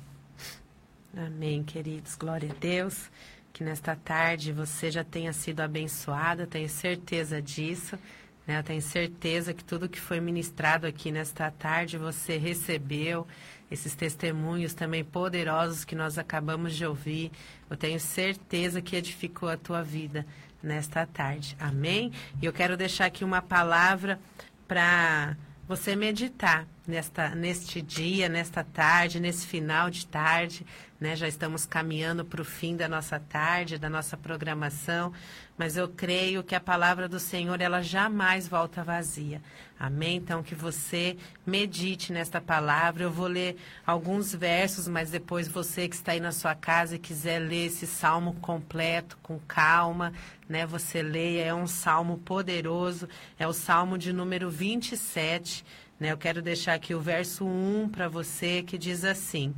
Amém, queridos, glória a Deus. Que nesta tarde você já tenha sido abençoado, tenho certeza disso. Né? Eu tenho certeza que tudo que foi ministrado aqui nesta tarde você recebeu, esses testemunhos também poderosos que nós acabamos de ouvir. Eu tenho certeza que edificou a tua vida nesta tarde. Amém? E eu quero deixar aqui uma palavra para você meditar nesta, neste dia, nesta tarde, nesse final de tarde. Né? Já estamos caminhando para o fim da nossa tarde, da nossa programação, mas eu creio que a palavra do Senhor ela jamais volta vazia. Amém? Então que você medite nesta palavra. Eu vou ler alguns versos, mas depois você que está aí na sua casa e quiser ler esse salmo completo, com calma, né? Você leia, é um salmo poderoso, é o salmo de número 27. Né? Eu quero deixar aqui o verso 1 para você que diz assim: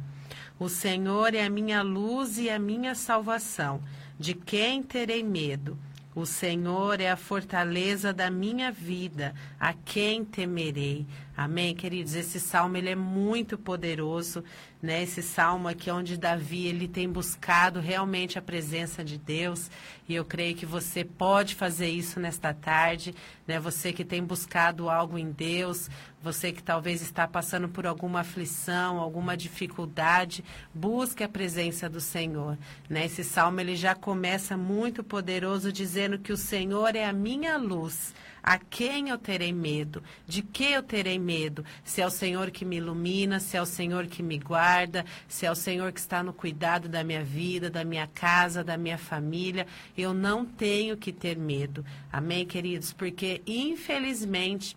O Senhor é a minha luz e a minha salvação. De quem terei medo? O Senhor é a fortaleza da minha vida, a quem temerei? Amém, queridos? Esse salmo ele é muito poderoso, né? Esse salmo aqui é onde Davi ele tem buscado realmente a presença de Deus, e eu creio que você pode fazer isso nesta tarde, né? Você que tem buscado algo em Deus, você que talvez está passando por alguma aflição, alguma dificuldade, busque a presença do Senhor, né? Esse salmo ele já começa muito poderoso dizendo que o Senhor é a minha luz. A quem eu terei medo? De que eu terei medo? Se é o Senhor que me ilumina, se é o Senhor que me guarda, se é o Senhor que está no cuidado da minha vida, da minha casa, da minha família, eu não tenho que ter medo. Amém, queridos? Porque, infelizmente,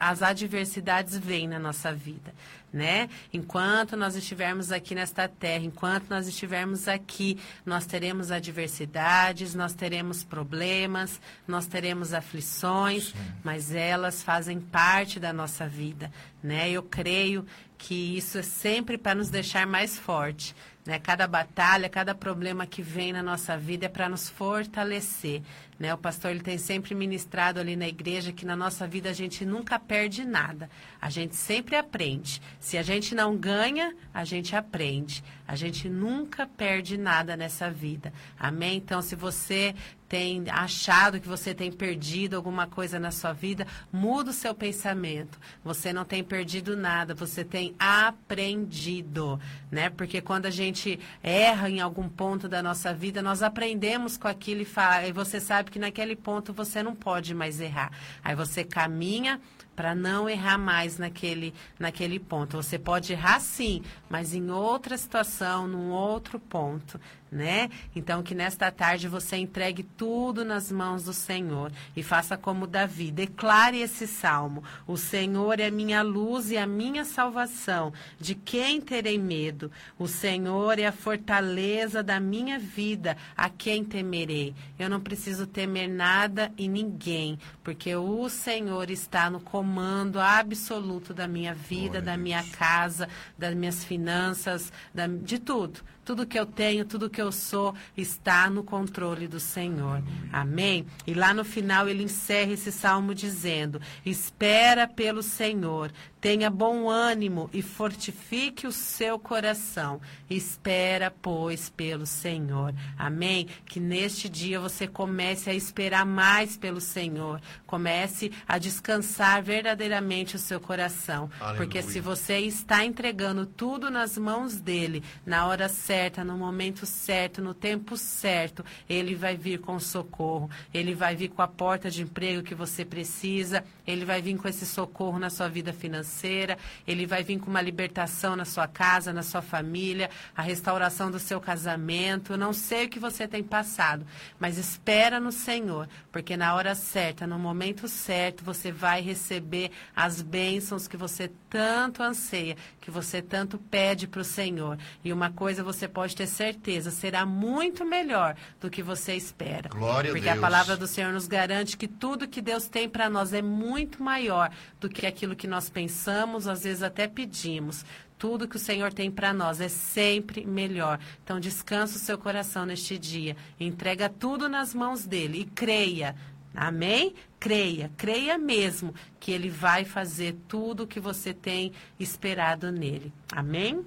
as, adversidades vêm na nossa vida né? Enquanto nós estivermos aqui nesta terra, enquanto nós estivermos aqui, nós teremos adversidades, nós teremos problemas, nós teremos aflições, Sim. mas elas fazem parte da nossa vida, né? Eu creio que isso é sempre para nos deixar mais forte. Né? Cada batalha, cada problema que vem na nossa vida é para nos fortalecer. Né? O pastor ele tem sempre ministrado ali na igreja que na nossa vida a gente nunca perde nada. A gente sempre aprende. Se a gente não ganha, a gente aprende. A gente nunca perde nada nessa vida. Amém? Então, se você tem achado que você tem perdido alguma coisa na sua vida, muda o seu pensamento. Você não tem perdido nada, você tem aprendido, né? Porque quando a gente erra em algum ponto da nossa vida, nós aprendemos com aquilo e, fala, e você sabe que naquele ponto você não pode mais errar. Aí você caminha para não errar mais naquele, naquele ponto. Você pode errar sim, mas em outra situação, num outro ponto né? Então, que nesta tarde você entregue tudo nas mãos do Senhor e faça como Davi, declare esse salmo: O Senhor é a minha luz e a minha salvação, de quem terei medo? O Senhor é a fortaleza da minha vida, a quem temerei? Eu não preciso temer nada e ninguém, porque o Senhor está no comando absoluto da minha vida, Glória da minha casa, das minhas finanças, da, de tudo. Tudo que eu tenho, tudo que eu sou está no controle do Senhor. Amém? E lá no final ele encerra esse salmo dizendo: Espera pelo Senhor, Tenha bom ânimo e fortifique o seu coração. Espera, pois, pelo Senhor. Amém? Que neste dia você comece a esperar mais pelo Senhor. Comece a descansar verdadeiramente o seu coração. Aleluia. Porque se você está entregando tudo nas mãos dele, na hora certa, no momento certo, no tempo certo, ele vai vir com socorro. Ele vai vir com a porta de emprego que você precisa. Ele vai vir com esse socorro na sua vida financeira financeira, ele vai vir com uma libertação na sua casa, na sua família, a restauração do seu casamento. Não sei o que você tem passado, mas espera no Senhor, porque na hora certa, no momento certo, você vai receber as bênçãos que você tanto anseia, que você tanto pede para o Senhor. E uma coisa você pode ter certeza, será muito melhor do que você espera. Glória porque a Deus. a palavra do Senhor nos garante que tudo que Deus tem para nós é muito maior do que aquilo que nós pensamos pensamos, às vezes até pedimos. Tudo que o Senhor tem para nós é sempre melhor. Então, descansa o seu coração neste dia. Entrega tudo nas mãos dele e creia. Amém? Creia, creia mesmo que ele vai fazer tudo o que você tem esperado nele. Amém?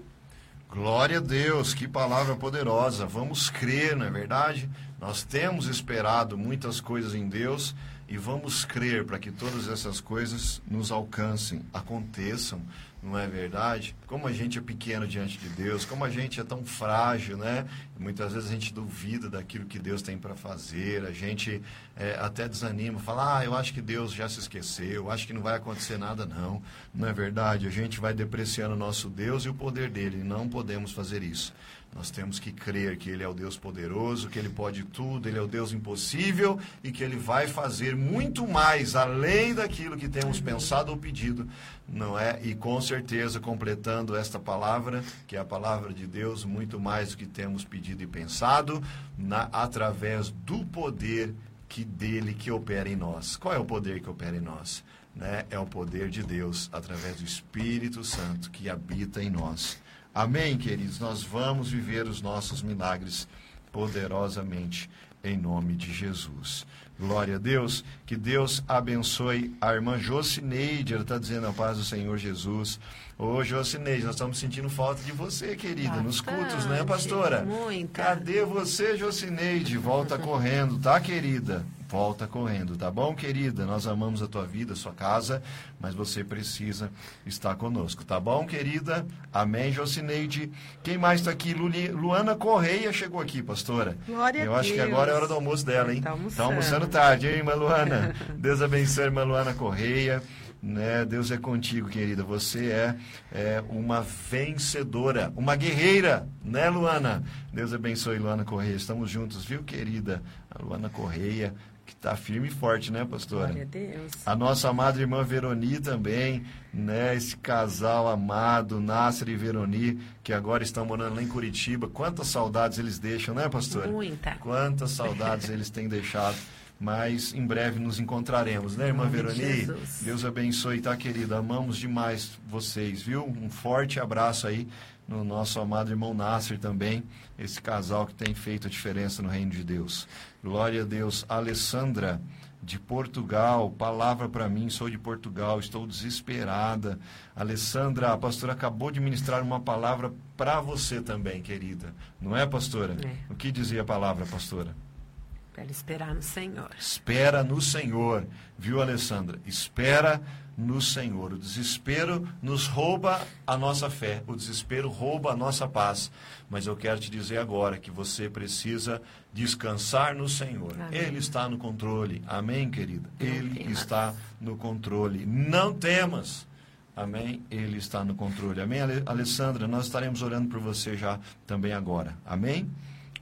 Glória a Deus, que palavra poderosa. Vamos crer, não é verdade? Nós temos esperado muitas coisas em Deus e vamos crer para que todas essas coisas nos alcancem, aconteçam, não é verdade? Como a gente é pequeno diante de Deus, como a gente é tão frágil, né? Muitas vezes a gente duvida daquilo que Deus tem para fazer, a gente é, até desanima, fala, ah, eu acho que Deus já se esqueceu, acho que não vai acontecer nada, não. Não é verdade? A gente vai depreciando o nosso Deus e o poder dele, não podemos fazer isso. Nós temos que crer que Ele é o Deus poderoso, que Ele pode tudo, Ele é o Deus impossível e que Ele vai fazer muito mais além daquilo que temos pensado ou pedido, não é? E com certeza, completando esta palavra, que é a palavra de Deus, muito mais do que temos pedido e pensado, na, através do poder que dele que opera em nós. Qual é o poder que opera em nós? Né? É o poder de Deus através do Espírito Santo que habita em nós. Amém, queridos? Nós vamos viver os nossos milagres poderosamente em nome de Jesus. Glória a Deus. Que Deus abençoe a irmã Jocineide. Ela está dizendo a paz do Senhor Jesus. Ô, Jocineide, nós estamos sentindo falta de você, querida, nos cultos, né, pastora? muita. Cadê você, Jocineide? Volta correndo, tá, querida? Volta correndo, tá bom, querida? Nós amamos a tua vida, a sua casa, mas você precisa estar conosco, tá bom, querida? Amém, Jocineide. Quem mais está aqui? Luana Correia chegou aqui, pastora. Glória a Eu acho que Deus. agora é hora do almoço dela, hein? Tá almoçando. Tá almoçando tarde, hein, irmã Luana? Deus abençoe, irmã Luana Correia. Né? Deus é contigo, querida. Você é, é uma vencedora, uma guerreira, né, Luana? Deus abençoe, Luana Correia. Estamos juntos, viu, querida? A Luana Correia, que está firme e forte, né, pastora? Glória a Deus. A nossa amada irmã Veroni também, né? Esse casal amado, Nasser e Veroni, que agora estão morando lá em Curitiba. Quantas saudades eles deixam, né, pastora? Muita. Quantas saudades eles têm deixado. Mas em breve nos encontraremos, né, irmã Veroni? Deus abençoe, tá, querida? Amamos demais vocês, viu? Um forte abraço aí no nosso amado irmão Nasser também, esse casal que tem feito a diferença no reino de Deus. Glória a Deus. Alessandra, de Portugal, palavra para mim, sou de Portugal, estou desesperada. Alessandra, a pastora acabou de ministrar uma palavra para você também, querida. Não é, pastora? É. O que dizia a palavra, pastora? Para esperar no Senhor. Espera no Senhor, viu, Alessandra? Espera no Senhor. O desespero nos rouba a nossa fé, o desespero rouba a nossa paz. Mas eu quero te dizer agora que você precisa descansar no Senhor. Amém. Ele está no controle. Amém, querida? Não Ele temas. está no controle. Não temas. Amém? Ele está no controle. Amém, Ale- Alessandra? Nós estaremos orando por você já também agora. Amém?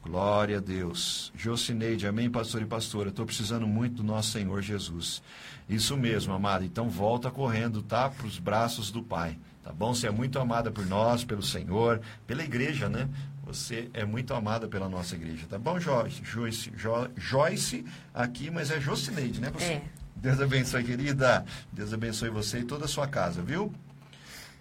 Glória a Deus. Jocineide, amém, pastor e pastora. Estou precisando muito do nosso Senhor Jesus. Isso mesmo, amada. Então volta correndo, tá? Para os braços do Pai. Tá bom? Você é muito amada por nós, pelo Senhor, pela igreja, né? Você é muito amada pela nossa igreja. Tá bom, Joyce? Joyce, Jo- Joyce aqui, mas é Jocineide, né, pastor? É. Deus abençoe, querida. Deus abençoe você e toda a sua casa, viu?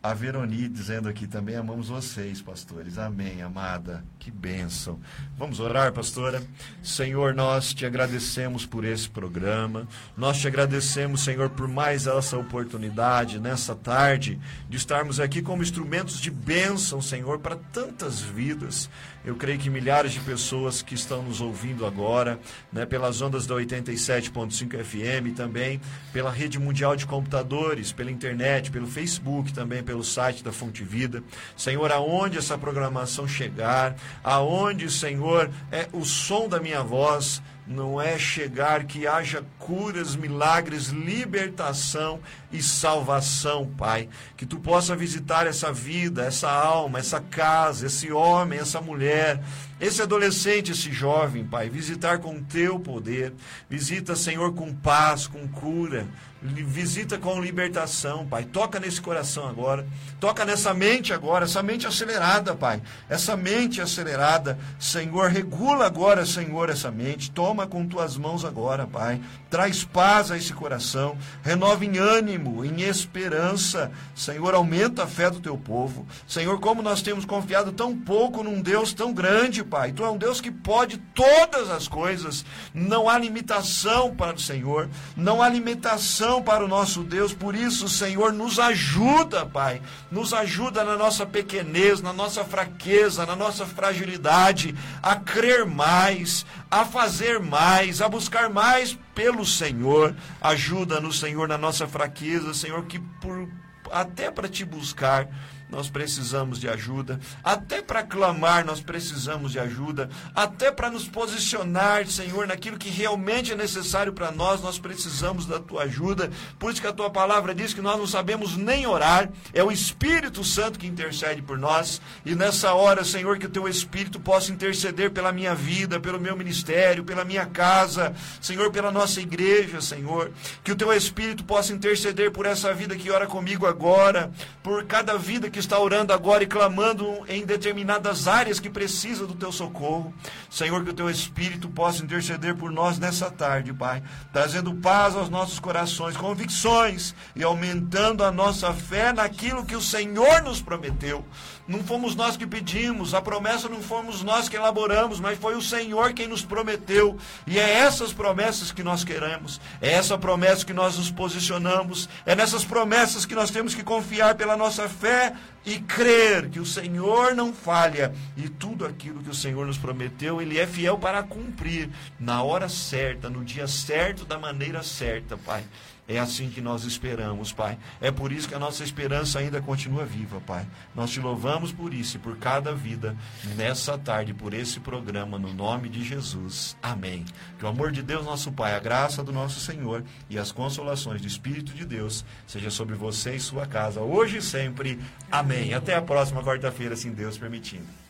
A Veroni dizendo aqui também, amamos vocês, pastores. Amém, amada. Que bênção. Vamos orar, pastora? Senhor, nós te agradecemos por esse programa. Nós te agradecemos, Senhor, por mais essa oportunidade nessa tarde de estarmos aqui como instrumentos de bênção, Senhor, para tantas vidas. Eu creio que milhares de pessoas que estão nos ouvindo agora, né, pelas ondas da 87.5 FM também, pela rede mundial de computadores, pela internet, pelo Facebook também, pelo site da Fonte Vida. Senhor, aonde essa programação chegar, aonde, Senhor, é o som da minha voz, não é chegar que haja curas, milagres, libertação e salvação, Pai. Que tu possa visitar essa vida, essa alma, essa casa, esse homem, essa mulher, esse adolescente, esse jovem, Pai. Visitar com teu poder. Visita, Senhor, com paz, com cura. Visita com libertação, Pai. Toca nesse coração agora. Toca nessa mente agora, essa mente acelerada, Pai. Essa mente acelerada, Senhor, regula agora, Senhor, essa mente. Toma com tuas mãos agora, Pai. Traz paz a esse coração. Renova em ânimo, em esperança. Senhor, aumenta a fé do teu povo. Senhor, como nós temos confiado tão pouco num Deus tão grande, Pai. Tu é um Deus que pode todas as coisas. Não há limitação para o Senhor. Não há limitação para o nosso Deus. Por isso, Senhor, nos ajuda, Pai. Nos ajuda na nossa pequenez, na nossa fraqueza, na nossa fragilidade, a crer mais, a fazer mais, a buscar mais pelo Senhor. Ajuda-nos, Senhor, na nossa fraqueza, Senhor, que por até para te buscar nós precisamos de ajuda, até para clamar nós precisamos de ajuda, até para nos posicionar, Senhor, naquilo que realmente é necessário para nós, nós precisamos da tua ajuda. Por isso que a tua palavra diz que nós não sabemos nem orar, é o Espírito Santo que intercede por nós. E nessa hora, Senhor, que o teu Espírito possa interceder pela minha vida, pelo meu ministério, pela minha casa, Senhor, pela nossa igreja, Senhor. Que o teu Espírito possa interceder por essa vida que ora comigo agora, por cada vida que está orando agora e clamando em determinadas áreas que precisa do teu socorro. Senhor, que o teu Espírito possa interceder por nós nessa tarde, Pai, trazendo paz aos nossos corações, convicções e aumentando a nossa fé naquilo que o Senhor nos prometeu. Não fomos nós que pedimos, a promessa não fomos nós que elaboramos, mas foi o Senhor quem nos prometeu. E é essas promessas que nós queremos, é essa promessa que nós nos posicionamos, é nessas promessas que nós temos que confiar pela nossa fé e crer que o Senhor não falha e tudo aquilo que o Senhor nos prometeu, Ele é fiel para cumprir na hora certa, no dia certo, da maneira certa, Pai. É assim que nós esperamos, Pai. É por isso que a nossa esperança ainda continua viva, Pai. Nós te louvamos por isso e por cada vida nessa tarde, por esse programa, no nome de Jesus. Amém. Que o amor de Deus, nosso Pai, a graça do nosso Senhor e as consolações do Espírito de Deus seja sobre você e sua casa, hoje e sempre. Amém. Até a próxima quarta-feira, se Deus permitindo.